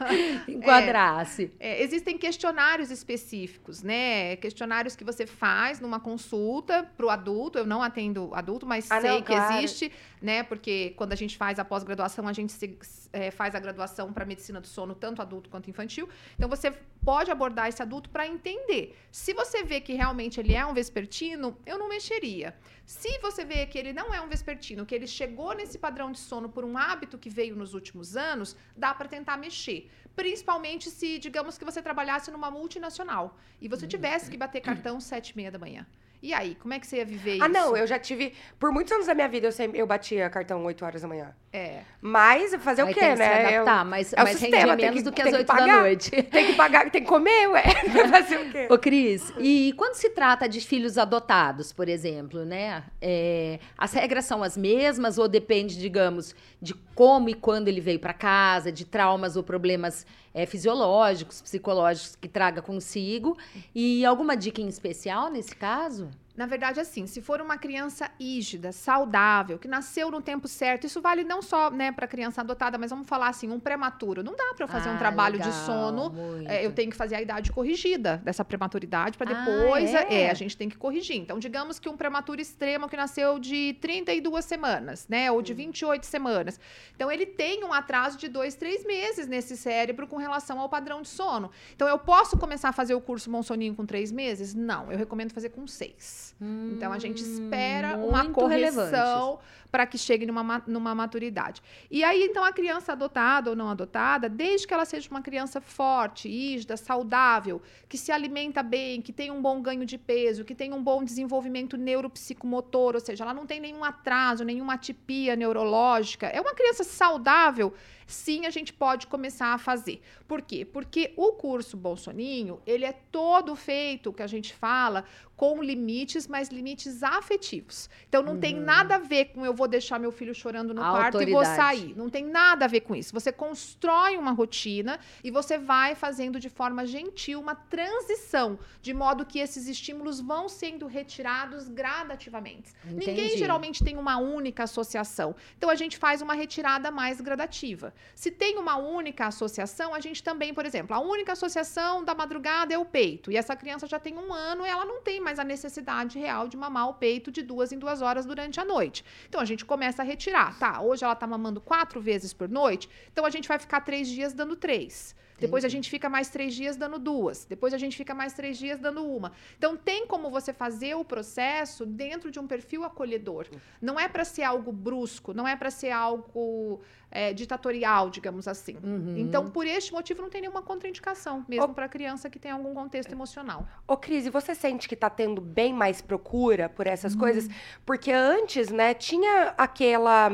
enquadrasse. É, existem questionários específicos, né? Questionários que você faz numa consulta para o adulto. Eu não atendo adulto, mas Ah, sei não, que claro. existe, né? Porque quando a gente faz a pós-graduação, a gente se- é, faz a graduação para medicina do sono, tanto adulto quanto infantil. Então você pode abordar esse adulto para entender. Se você vê que realmente ele é um vespertino, eu não mexeria. Se você vê que ele não é um vespertino, que ele chegou nesse padrão de sono por um hábito que veio nos últimos anos, dá para tentar mexer. Principalmente se, digamos que você trabalhasse numa multinacional e você tivesse que bater cartão sete e meia da manhã. E aí, como é que você ia viver isso? Ah, não, eu já tive. Por muitos anos da minha vida, eu, sempre, eu batia cartão 8 horas da manhã. É. Mas fazer Aí o quê, tem que né? se Eu- adaptar, mas, é o mas sistema, menos que- do que as que 8 da pagar. noite. Tem que pagar, tem que comer, ué. fazer o quê? Ô, Cris, e quando se trata de filhos adotados, por exemplo, né? é, as regras são as mesmas ou depende, digamos, de como e quando ele veio para casa, de traumas ou problemas é, fisiológicos, psicológicos que traga consigo? E alguma dica em especial nesse caso? Na verdade, assim, se for uma criança ígida, saudável, que nasceu no tempo certo, isso vale não só né, para criança adotada, mas vamos falar assim, um prematuro. Não dá para eu fazer um Ah, trabalho de legal, sono muito. É, eu tenho que fazer a idade corrigida dessa prematuridade para Ah, depois. é? a gente tem que corrigir. Então, digamos que um prematuro extremo que nasceu de 32 semanas, né? Ou Hum. de 28 semanas. Então, ele tem um atraso de dois, três meses nesse cérebro com relação ao padrão de sono. Então, eu posso começar a fazer o curso Monsoninho com três meses? Não, eu recomendo fazer com seis. Então, a gente espera uma Hum, muito relevante. correção para que chegue numa, ma- numa maturidade. E aí, então, a criança adotada ou não adotada, desde que ela seja uma criança forte, ígida, saudável, que se alimenta bem, que tem um bom ganho de peso, que tem um bom desenvolvimento neuropsicomotor, ou seja, ela não tem nenhum atraso, nenhuma atipia neurológica, é uma criança saudável, sim, a gente pode começar a fazer. Por quê? Porque o curso Bom Soninho, ele é todo feito, que a gente fala, com limites, mas limites afetivos. Então não tem nada a ver com eu vou deixar meu filho chorando no A quarto e vou autoridade. sair. Não tem nada a ver com isso. Você constrói uma rotina e você vai fazendo de forma gentil uma transição, de modo que esses estímulos vão sendo retirados gradativamente. Ninguém Entendi. geralmente tem uma única associação. Então a gente faz uma retirada mais gradativa. Se tem uma única associação, a gente também, por exemplo, a única associação da madrugada é o peito. E essa criança já tem um ano e ela não tem mais a necessidade real de mamar o peito de duas em duas horas durante a noite. Então a gente começa a retirar. Tá, hoje ela tá mamando quatro vezes por noite, então a gente vai ficar três dias dando três. Depois a gente fica mais três dias dando duas. Depois a gente fica mais três dias dando uma. Então tem como você fazer o processo dentro de um perfil acolhedor. Não é para ser algo brusco, não é para ser algo é, ditatorial, digamos assim. Uhum. Então, por este motivo, não tem nenhuma contraindicação, mesmo para criança que tem algum contexto emocional. Ô, Cris, você sente que tá tendo bem mais procura por essas coisas? Porque antes, né, tinha aquela.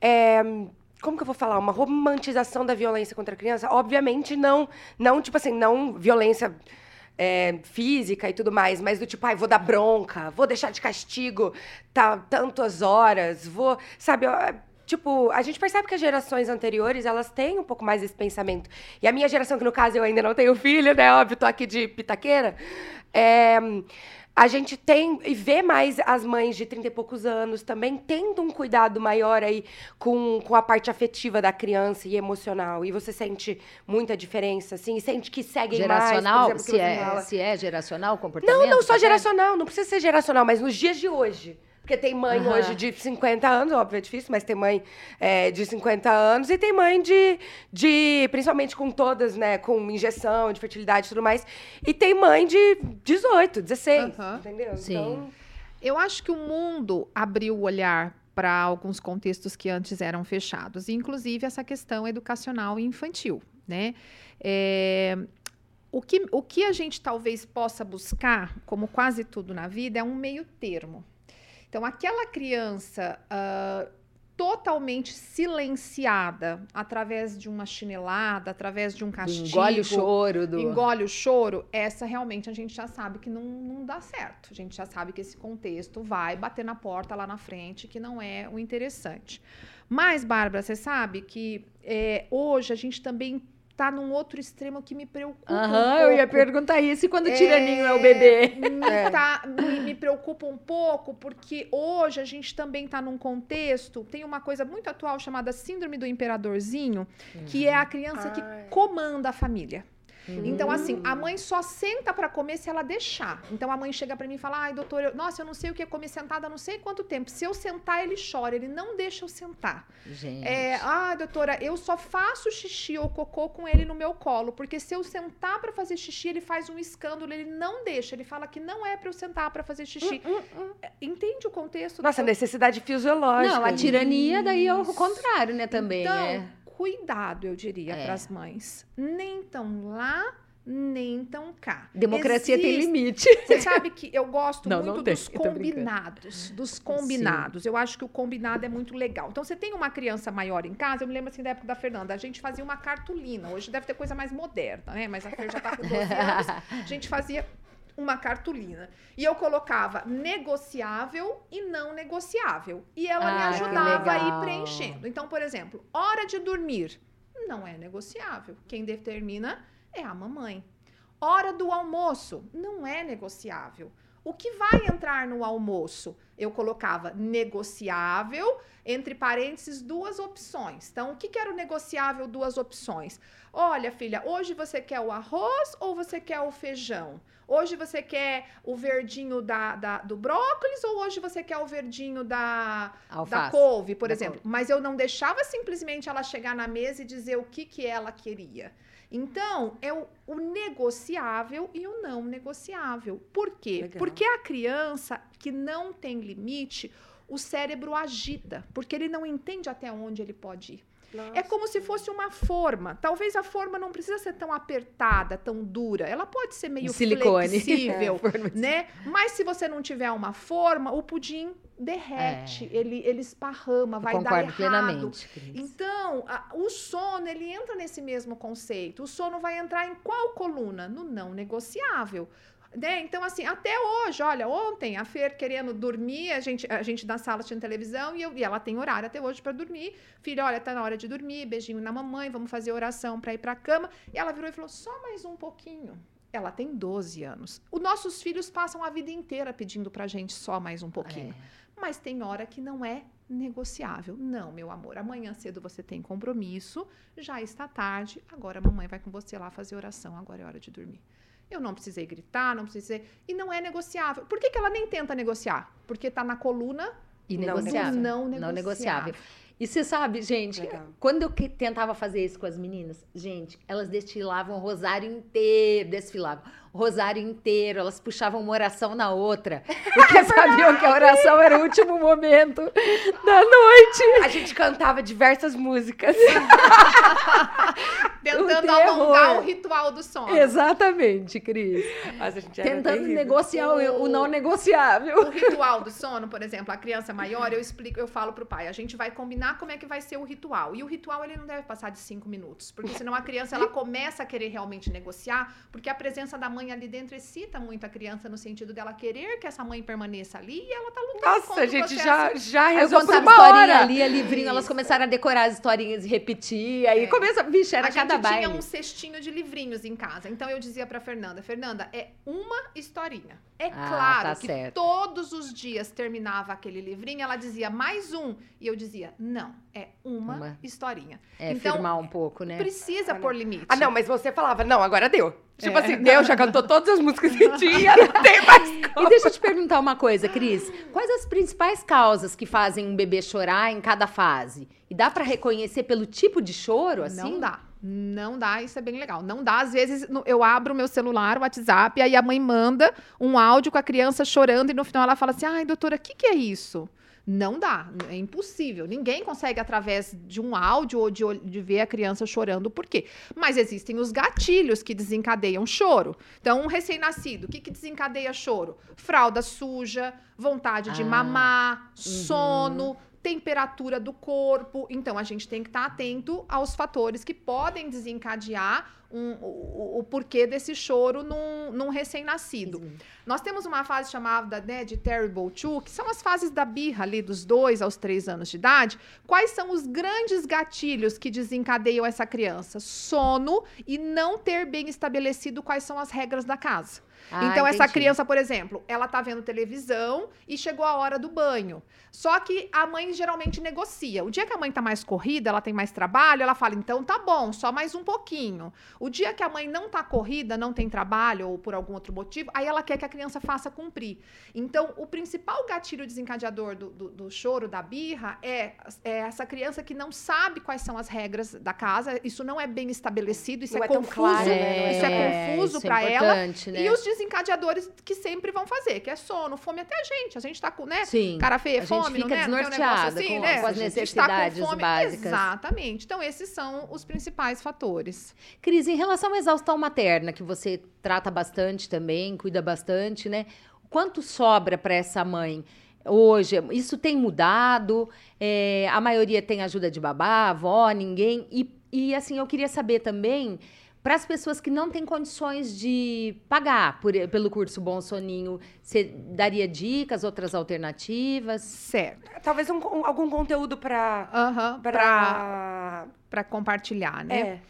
é, como que eu vou falar? Uma romantização da violência contra a criança? Obviamente, não, não tipo assim, não violência é, física e tudo mais, mas do tipo, ai, vou dar bronca, vou deixar de castigo tá, tantas horas, vou. Sabe, ó, Tipo, a gente percebe que as gerações anteriores, elas têm um pouco mais esse pensamento. E a minha geração, que no caso eu ainda não tenho filho, né? Óbvio, tô aqui de pitaqueira. É, a gente tem e vê mais as mães de 30 e poucos anos também tendo um cuidado maior aí com, com a parte afetiva da criança e emocional. E você sente muita diferença, assim? Sente que seguem Geracional? mais, exemplo, que se, é, fala. se é geracional o comportamento? Não, não só tá geracional, não precisa ser geracional, mas nos dias de hoje. Porque tem mãe Aham. hoje de 50 anos, óbvio, é difícil, mas tem mãe é, de 50 anos e tem mãe de, de. Principalmente com todas, né? Com injeção de fertilidade e tudo mais. E tem mãe de 18, 16. Aham. Entendeu? Sim. Então. Eu acho que o mundo abriu o olhar para alguns contextos que antes eram fechados, inclusive essa questão educacional e infantil, né? É, o, que, o que a gente talvez possa buscar, como quase tudo na vida, é um meio termo. Então, aquela criança uh, totalmente silenciada através de uma chinelada, através de um castigo. Engole o choro. Do... Engole o choro. Essa realmente a gente já sabe que não, não dá certo. A gente já sabe que esse contexto vai bater na porta lá na frente, que não é o interessante. Mas, Bárbara, você sabe que é, hoje a gente também tá num outro extremo que me preocupa. Aham, um eu ia perguntar isso. E quando o tiraninho é o bebê? Me, é. tá, me, me, preocupa um pouco, porque hoje a gente também tá num contexto. Tem uma coisa muito atual chamada Síndrome do Imperadorzinho, uhum. que é a criança Ai. que comanda a família. Uhum. Então, assim, a mãe só senta para comer se ela deixar. Então, a mãe chega para mim e fala: Ai, doutor, eu, nossa, eu não sei o que é comer sentada, não sei quanto tempo. Se eu sentar, ele chora, ele não deixa eu sentar. Gente. É, ah, doutora, eu só faço xixi ou cocô com ele no meu colo, porque se eu sentar para fazer xixi, ele faz um escândalo, ele não deixa. Ele fala que não é para eu sentar para fazer xixi. Hum, hum, hum. Entende o contexto? Nossa, necessidade fisiológica. Não, a tirania daí é o contrário, né, também. Então, é cuidado, eu diria, é. para as mães. Nem tão lá, nem tão cá. Democracia Existe, tem limite. Você sabe que eu gosto não, muito não dos combinados. Dos combinados. Sim. Eu acho que o combinado é muito legal. Então, você tem uma criança maior em casa, eu me lembro assim da época da Fernanda, a gente fazia uma cartolina. Hoje deve ter coisa mais moderna, né? Mas a Fer já tá com 12 anos. A gente fazia uma cartolina. E eu colocava negociável e não negociável. E ela ah, me ajudava a ir preenchendo. Então, por exemplo, hora de dormir não é negociável. Quem determina é a mamãe. Hora do almoço não é negociável. O que vai entrar no almoço? Eu colocava negociável, entre parênteses, duas opções. Então, o que, que era o negociável, duas opções? Olha, filha, hoje você quer o arroz ou você quer o feijão? Hoje você quer o verdinho da, da do brócolis ou hoje você quer o verdinho da, da couve, por da exemplo? Couve. Mas eu não deixava simplesmente ela chegar na mesa e dizer o que, que ela queria. Então, é o, o, negociável e o não negociável. Por quê? Legal. Porque a criança que não tem limite, o cérebro agita, porque ele não entende até onde ele pode ir. Nossa. É como se fosse uma forma. Talvez a forma não precisa ser tão apertada, tão dura. Ela pode ser meio Silicone. flexível, é, né? Mas se você não tiver uma forma, o pudim derrete, é. ele, ele esparrama, vai dar errado. plenamente. Então, a, o sono, ele entra nesse mesmo conceito. O sono vai entrar em qual coluna? No não negociável. Né? Então, assim, até hoje, olha, ontem a Fer querendo dormir, a gente, a gente na sala tinha televisão e, eu, e ela tem horário até hoje para dormir. Filha, olha, tá na hora de dormir, beijinho na mamãe, vamos fazer oração para ir para cama. E ela virou e falou: só mais um pouquinho. Ela tem 12 anos. Os nossos filhos passam a vida inteira pedindo pra gente só mais um pouquinho. É. Mas tem hora que não é negociável. Não, meu amor, amanhã cedo você tem compromisso, já está tarde, agora a mamãe vai com você lá fazer oração, agora é hora de dormir. Eu não precisei gritar, não precisei. E não é negociável. Por que, que ela nem tenta negociar? Porque está na coluna e negociável. Não, negociável. Não negociável. E você sabe, gente, Legal. quando eu tentava fazer isso com as meninas, gente, elas destilavam o rosário inteiro, desfilavam rosário inteiro, elas puxavam uma oração na outra, porque é sabiam que a oração era o último momento da noite. A gente cantava diversas músicas. Tentando alongar o ritual do sono. Exatamente, Cris. Tentando negociar o, o, não negociável. O ritual do sono, por exemplo, a criança maior, eu explico, eu falo pro pai, a gente vai combinar como é que vai ser o ritual. E o ritual, ele não deve passar de cinco minutos, porque senão a criança, ela começa a querer realmente negociar, porque a presença da mãe mãe ali dentro excita muito a criança no sentido dela querer que essa mãe permaneça ali e ela tá lutando Nossa, a gente já, já resolveu uma historinha ali, a livrinho, elas começaram a decorar as historinhas e repetir, aí é. começa, vixe, era a cada baile. A gente tinha um cestinho de livrinhos em casa, então eu dizia pra Fernanda, Fernanda, é uma historinha. É ah, claro tá que certo. todos os dias terminava aquele livrinho, ela dizia mais um, e eu dizia, não, é uma, uma. historinha. É, então, firmar um pouco, né? Precisa pôr limite. Ah, não, mas você falava, não, agora deu. Tipo é. assim, Deus já cantou todas as músicas que tinha, não tem mais como. E deixa eu te perguntar uma coisa, Cris. Quais as principais causas que fazem um bebê chorar em cada fase? E dá para reconhecer pelo tipo de choro, assim? Não dá. Não dá, isso é bem legal. Não dá, às vezes eu abro o meu celular, o WhatsApp, aí a mãe manda um áudio com a criança chorando e no final ela fala assim: ai, doutora, o que, que é isso? Não dá, é impossível. Ninguém consegue, através de um áudio ou de, de ver a criança chorando, por quê? Mas existem os gatilhos que desencadeiam choro. Então, um recém-nascido, o que, que desencadeia choro? Fralda suja, vontade de Ah, mamar, sono, temperatura do corpo. Então, a gente tem que estar atento aos fatores que podem desencadear um- o, o- o porquê desse choro num, num recém-nascido. Nós temos uma fase chamada né, de Terrible Two, que são as fases da birra ali dos dois aos três anos de idade. Quais são os grandes gatilhos que desencadeiam essa criança? Sono e não ter bem estabelecido quais são as regras da casa. Ah, então, essa entendi. criança, por exemplo, ela tá vendo televisão e chegou a hora do banho. Só que a mãe geralmente negocia. O dia que a mãe tá mais corrida, ela tem mais trabalho, ela fala: então tá bom, só mais um pouquinho. O dia que a mãe não tá corrida, não tem trabalho ou por algum outro motivo, aí ela quer que a criança faça cumprir. Então, o principal gatilho desencadeador do, do- do choro, da birra, é, é essa criança que não sabe quais são as regras da casa. Isso não é bem estabelecido, isso é, é confuso. claro, né? Isso é confuso é pra ela. importante, né? E os desencadeadores que sempre vão fazer, que é sono, fome até a gente. A gente tá com, né? Sim. Cara feia, fome, fica não, né? Não tem um negócio assim, com- né? com as tá com necessidades fome. básicas. Exatamente. Então, esses são os principais fatores. Cris, em relação à exaustão materna, que você trata bastante também, cuida bastante, né? Quanto sobra para essa mãe hoje? Isso tem mudado? É, a maioria tem ajuda de babá, avó, ninguém? E, e assim, eu queria saber também, para as pessoas que não têm condições de pagar por- pelo curso Bom Soninho, você daria dicas, outras alternativas? Certo. Talvez um- um- algum conteúdo pra... pra compartilhar, né? É.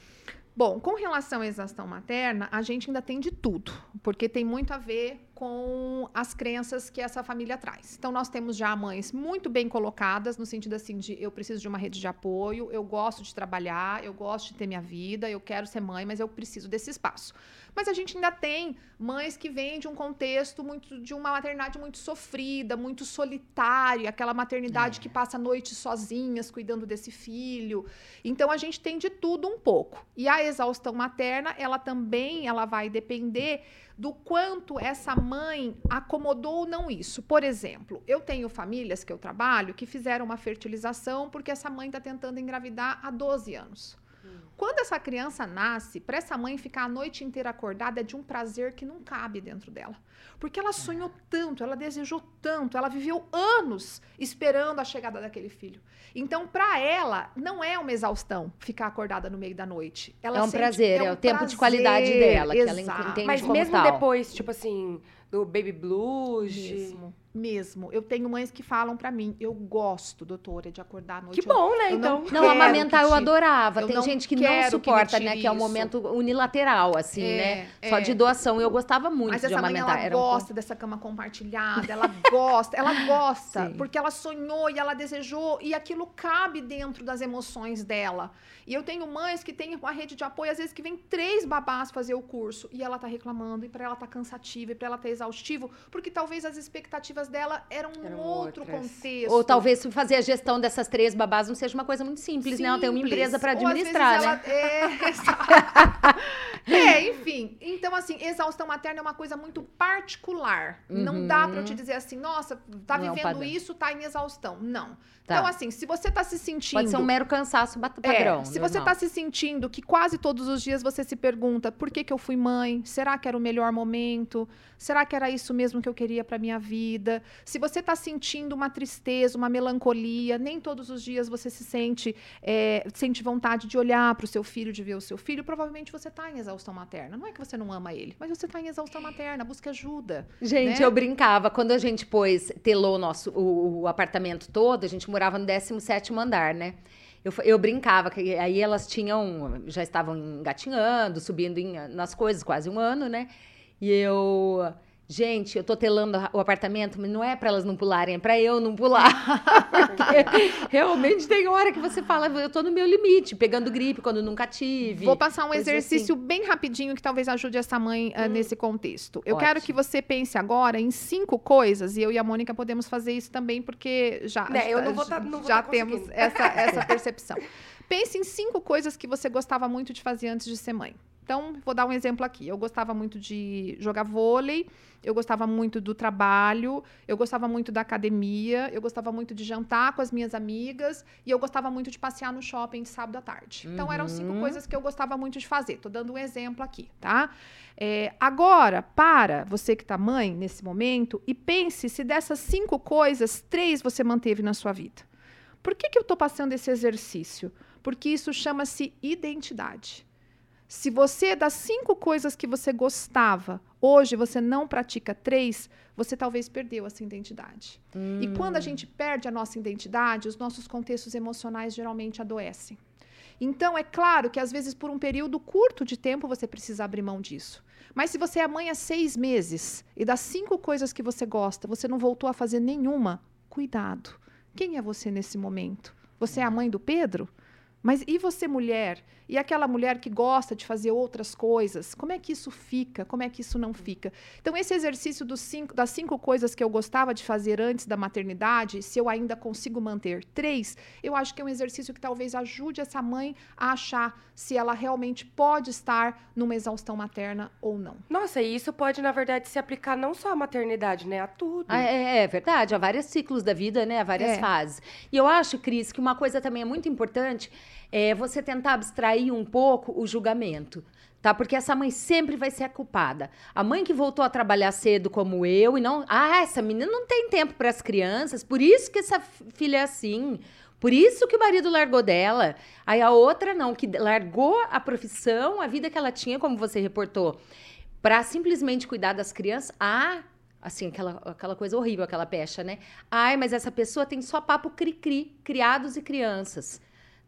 Bom, com relação à exaustão materna, a gente ainda tem de tudo, porque tem muito a ver com as crenças que essa família traz. Então, nós temos já mães muito bem colocadas, no sentido assim de eu preciso de uma rede de apoio, eu gosto de trabalhar, eu gosto de ter minha vida, eu quero ser mãe, mas eu preciso desse espaço. Mas a gente ainda tem mães que vêm de um contexto muito de uma maternidade muito sofrida, muito solitária, aquela maternidade que passa noites sozinhas cuidando desse filho. Então a gente tem de tudo um pouco. E a exaustão materna, ela também ela vai depender do quanto essa mãe acomodou ou não isso. Por exemplo, eu tenho famílias que eu trabalho que fizeram uma fertilização porque essa mãe está tentando engravidar há 12 anos. Quando essa criança nasce, para essa mãe ficar a noite inteira acordada é de um prazer que não cabe dentro dela. Porque ela sonhou tanto, ela desejou tanto, ela viveu anos esperando a chegada daquele filho. Então, para ela, não é uma exaustão ficar acordada no meio da noite. Ela É um sente- prazer, é o tempo de prazer, qualidade dela, que ela exato. entende Mas como mesmo tal. depois, tipo assim, do baby blues. de- Mesmo, mesmo. Eu tenho mães que falam para mim, eu gosto, doutora, de acordar à noite. Que Eu- bom, né? eu Então. Não, quero amamentar que eu adorava. Eu Tem não gente que não quero que suporta, né? tire Que é um isso. momento unilateral, assim, É, né? é. Só de doação. Eu gostava muito Mas de essa mãe, amamentar. ela Era um gosta dessa cama compartilhada, ela gosta, ela gosta, Sim. porque ela sonhou e ela desejou, e aquilo cabe dentro das emoções dela. E eu tenho mães que têm uma rede de apoio, às vezes que vem três babás fazer o curso, e ela tá reclamando, e para ela tá cansativa, e para ela tá exaustivo, porque talvez as expectativas dela eram um Eram outro outras. contexto. Ou talvez fazer a gestão dessas três babás não seja uma coisa muito simples, né? Ela tem uma Simples. empresa para Ou, às administrar, vezes, né? ela- É. É, enfim. Então, assim, exaustão materna é uma coisa muito particular. Não dá pra eu te dizer assim, nossa, tá Não é vivendo padrão. isso, tá em exaustão. Não. Tá. Então, assim, se você tá se sentindo. Pode ser um mero cansaço É, padrão. se você normal. tá se sentindo que quase todos os dias você se pergunta por que, que eu fui mãe? Será que era o melhor momento? Será que era isso mesmo que eu queria pra minha vida? Se você tá sentindo uma tristeza, uma melancolia, nem todos os dias você se sente, é, sente vontade de olhar pro seu filho, de ver o seu filho, provavelmente você tá em exaustão materna. Não é que você não ama ele, mas você tá em exaustão materna, busca ajuda. Gente, né? eu brincava. Quando a gente pôs, telou o nosso, o, o apartamento todo, a gente morava no 17º andar, né? Eu, eu brincava, que aí elas tinham, já estavam engatinhando, subindo em- nas coisas, quase um ano, né? E eu, gente, eu tô telando o apartamento, mas não é para elas não pularem, é para eu não pular. Porque realmente tem hora que você fala, eu tô no meu limite, pegando gripe quando nunca tive. Vou passar um exercício bem rapidinho que talvez ajude essa mãe ah, nesse contexto. Eu quero que Ótimo. você pense agora em cinco coisas, e eu e a Mônica podemos fazer isso também, porque já, Né, eu não vou tá- não vou já tá temos essa, essa percepção. Pense em cinco coisas que você gostava muito de fazer antes de ser mãe. Então, vou dar um exemplo aqui. Eu gostava muito de jogar vôlei, eu gostava muito do trabalho, eu gostava muito da academia, eu gostava muito de jantar com as minhas amigas e eu gostava muito de passear no shopping de sábado à tarde. Então, eram cinco Uhum. coisas que eu gostava muito de fazer. Tô dando um exemplo aqui, tá? É, agora, para você que tá mãe nesse momento e pense se dessas cinco coisas, três você manteve na sua vida. Por que, que eu estou passando esse exercício? Porque isso chama-se identidade. Se você, das cinco coisas que você gostava, hoje você não pratica três, você talvez perdeu essa identidade. E quando a gente perde a nossa identidade, os nossos contextos emocionais geralmente adoecem. Então, é claro que às vezes por um período curto de tempo você precisa abrir mão disso. Mas se você é mãe há seis meses e das cinco coisas que você gosta, você não voltou a fazer nenhuma, cuidado. Quem é você nesse momento? Você é a mãe do Pedro? Mas e você, mulher? E aquela mulher que gosta de fazer outras coisas? Como é que isso fica? Como é que isso não fica? Então, esse exercício dos cinco, das cinco coisas que eu gostava de fazer antes da maternidade, se eu ainda consigo manter três, eu acho que é um exercício que talvez ajude essa mãe a achar se ela realmente pode estar numa exaustão materna ou não. Nossa, e isso pode, na verdade, se aplicar não só à maternidade, né? A tudo. Ah, é, é verdade, há vários ciclos da vida, né? Há várias É. fases. E eu acho, Cris, que uma coisa também é muito importante é você tentar abstrair um pouco o julgamento. Tá? Porque essa mãe sempre vai ser a culpada. A mãe que voltou a trabalhar cedo como eu e não. Ah, essa menina não tem tempo para as crianças, por isso que essa filha é assim. Por isso que o marido largou dela. Aí a outra não, que largou a profissão, a vida que ela tinha, como você reportou, para simplesmente cuidar das crianças. Ah, assim, aquela, aquela coisa horrível, aquela pecha, né? Ai, mas essa pessoa tem só papo cri-cri, criados e crianças.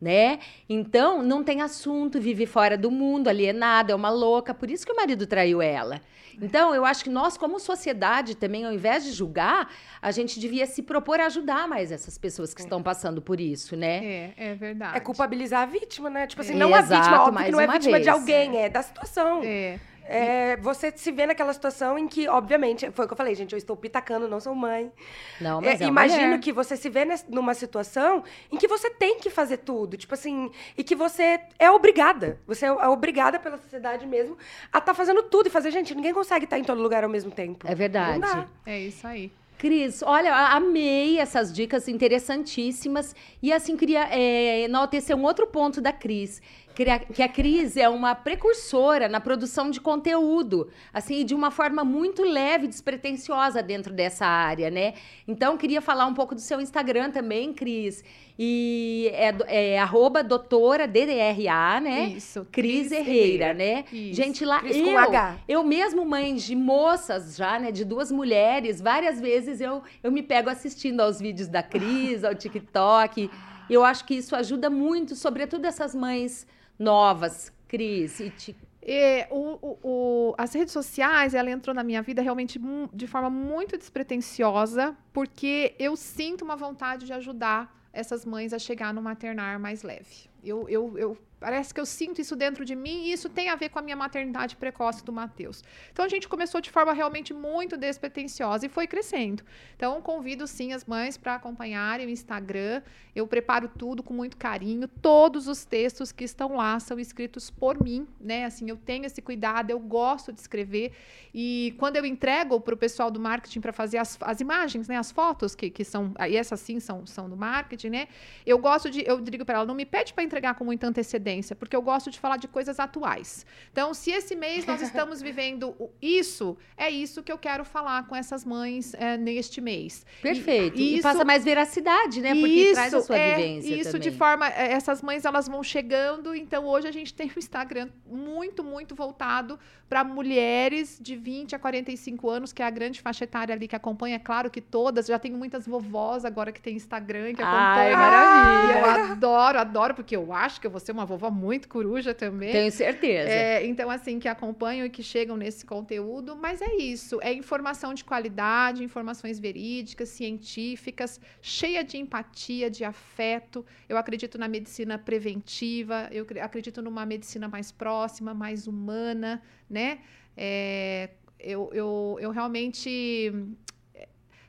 Né? Então, não tem assunto, vive fora do mundo, alienada, é uma louca, por isso que o marido traiu ela. Então, eu acho que nós, como sociedade, também, ao invés de julgar, a gente devia se propor a ajudar mais essas pessoas que estão passando por isso, né? É, é verdade. É culpabilizar a vítima, né? Tipo assim, É. não a Exato, vítima, óbvio que não é vítima de vez. alguém, é da situação. É. É, você se vê naquela situação em que, obviamente, foi o que eu falei, gente, eu estou pitacando, não sou mãe. Não, mas É, é, imagino mulher. que você se vê numa situação em que você tem que fazer tudo, tipo assim, e que você é obrigada. Você é é obrigada pela sociedade mesmo a estar fazendo tudo e fazer, gente, ninguém consegue estar em todo lugar ao mesmo tempo. É verdade. Não dá. É isso aí. Cris, olha, a- amei essas dicas interessantíssimas. E assim, queria é, enaltecer um outro ponto da Cris. Que a, Cris é uma precursora na produção de conteúdo, assim, de uma forma muito leve, despretensiosa dentro dessa área, né? Então, queria falar um pouco do seu Instagram também, Cris. E é, é arroba doutora DDRA, né? Isso. Cris Herreira, né? Isso. Gente, lá Cris eu, H. eu mesmo mãe de moças já, né, de duas mulheres, várias vezes eu, eu me pego assistindo aos vídeos da Cris, ao TikTok. Eu acho que isso ajuda muito, sobretudo essas mães novas, Cris. E ti- É, o- o- o- as redes sociais, ela entrou na minha vida realmente de forma muito despretensiosa, porque eu sinto uma vontade de ajudar essas mães a chegar no maternar mais leve. Eu, eu, eu- parece que eu sinto isso dentro de mim e isso tem a ver com a minha maternidade precoce do Matheus. Então a gente começou de forma realmente muito despretensiosa e foi crescendo. Então convido sim as mães para acompanharem o Instagram. Eu preparo tudo com muito carinho. Todos os textos que estão lá são escritos por mim, né? Assim, eu tenho esse cuidado, eu gosto de escrever. E quando eu entrego para o pessoal do marketing para fazer as, as imagens, né? As fotos que, que são, e essas sim são, são do marketing, né? Eu gosto de, eu digo para ela, não me pede para entregar com muita antecedência, porque eu gosto de falar de coisas atuais. Então, se esse mês nós estamos vivendo o- isso, é isso que eu quero falar com essas mães é, neste mês. Perfeito. E, isso- passa mais veracidade, né? Porque isso, traz a sua é, vivência Isso também. de forma. é, Essas mães elas vão chegando, então hoje a gente tem um Instagram muito, muito voltado para mulheres de 20 a 45 anos, que é a grande faixa etária ali que acompanha. É claro que todas, já tenho muitas vovós agora que tem Instagram, que Ai, acompanham. maravilha. E eu adoro, adoro, porque eu acho que eu vou ser uma vovó muito coruja também. Tenho certeza. É, então, assim, que acompanham e que chegam nesse conteúdo, mas é isso, é informação de qualidade, informações verídicas, científicas, cheia de empatia, de afeto. Eu acredito na medicina preventiva, eu cre- acredito numa medicina mais próxima, mais humana, né? É, eu, eu, eu realmente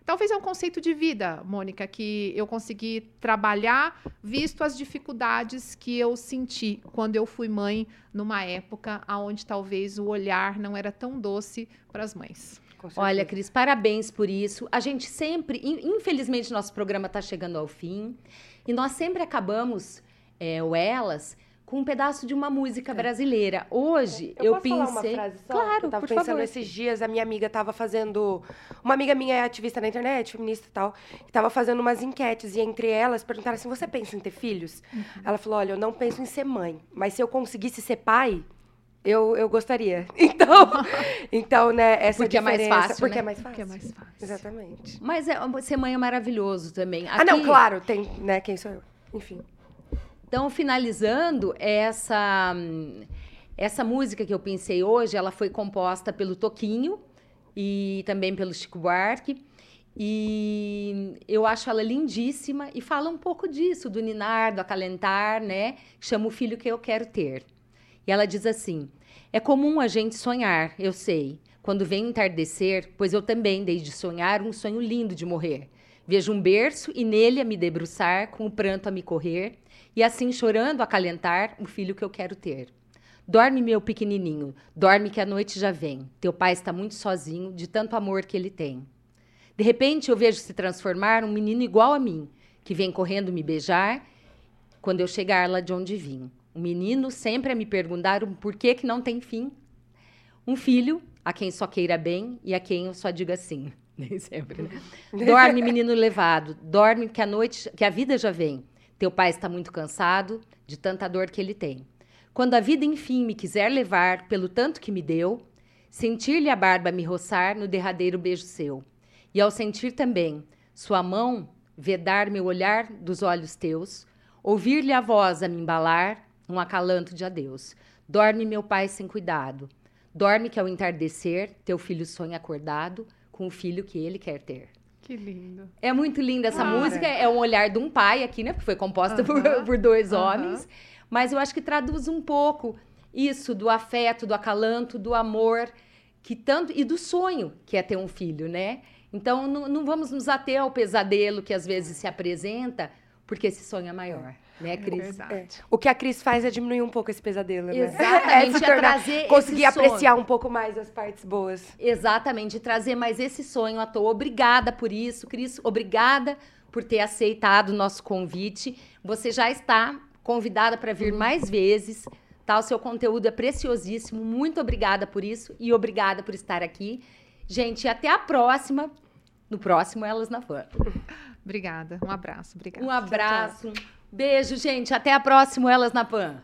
Talvez é um conceito de vida, Mônica, que eu consegui trabalhar visto as dificuldades que eu senti quando eu fui mãe numa época onde talvez o olhar não era tão doce para as mães. Olha, Cris, parabéns por isso. A gente sempre, infelizmente, nosso programa está chegando ao fim e nós sempre acabamos, é, o Elas, com um pedaço de uma música é. brasileira. Hoje eu, eu pensei, falar uma frase só? claro, eu tava pensando favor. esses dias, a minha amiga estava fazendo, uma amiga minha é ativista na internet, feminista e tal, estava fazendo umas enquetes e entre elas perguntaram assim: "Você pensa em ter filhos?" Uhum. Ela falou: "Olha, eu não penso em ser mãe, mas se eu conseguisse ser pai, eu, eu gostaria. Então, então né, essa porque é mais fácil, porque né? é mais fácil. Porque é mais fácil. Exatamente. Mas é, ser mãe é maravilhoso também. Aqui... Ah, não, claro, tem, né, quem sou eu. Enfim. Então, finalizando, essa, essa música que eu pensei hoje, ela foi composta pelo Toquinho e também pelo Chico Buarque. E eu acho ela lindíssima e fala um pouco disso, do ninar, do acalentar, né? Chama o filho que eu quero ter. E ela diz assim: É comum a gente sonhar, eu sei, quando vem entardecer, pois eu também dei de sonhar um sonho lindo de morrer. Vejo um berço e nele a me debruçar, com o pranto a me correr, e assim chorando acalentar o filho que eu quero ter. Dorme, meu pequenininho, dorme que a noite já vem. Teu pai está muito sozinho de tanto amor que ele tem. De repente eu vejo se transformar um menino igual a mim, que vem correndo me beijar quando eu chegar lá de onde vim. Um menino sempre a me perguntar um porquê que não tem fim. Um filho a quem só queira bem e a quem eu só diga sim. Nem sempre, né? Dorme, menino levado, dorme que a noite, que a vida já vem. Teu pai está muito cansado de tanta dor que ele tem. Quando a vida enfim me quiser levar pelo tanto que me deu, sentir-lhe a barba me roçar no derradeiro beijo seu. E ao sentir também sua mão vedar meu olhar dos olhos teus, ouvir-lhe a voz a me embalar, um acalanto de adeus. Dorme, meu pai, sem cuidado. Dorme que ao entardecer teu filho sonha acordado com o filho que ele quer ter. Que lindo. É muito linda essa música. É um olhar de um pai aqui, né? Porque foi composta uh -huh. por, por, dois uh -huh. homens. Mas eu acho que traduz um pouco isso do afeto, do acalanto, do amor, que tanto e do sonho que é ter um filho, né? Então não, não vamos nos ater ao pesadelo que às vezes se apresenta, porque esse sonho é maior. Né, é Cris? É. O que a Cris faz é diminuir um pouco esse pesadelo, né? Exatamente, é, é trazer conseguir apreciar um pouco mais as partes boas. Exatamente, trazer mais esse sonho à toa. Obrigada por isso, Cris. Obrigada por ter aceitado o nosso convite. Você já está convidada para vir mais vezes. Tá? O seu conteúdo é preciosíssimo. Muito obrigada por isso e obrigada por estar aqui. Gente, até a próxima. No próximo, Elas na Fã. Obrigada. Um abraço. Obrigada. Um abraço. Tchau, tchau. Beijo, gente. Até a próxima, Elas na Pan.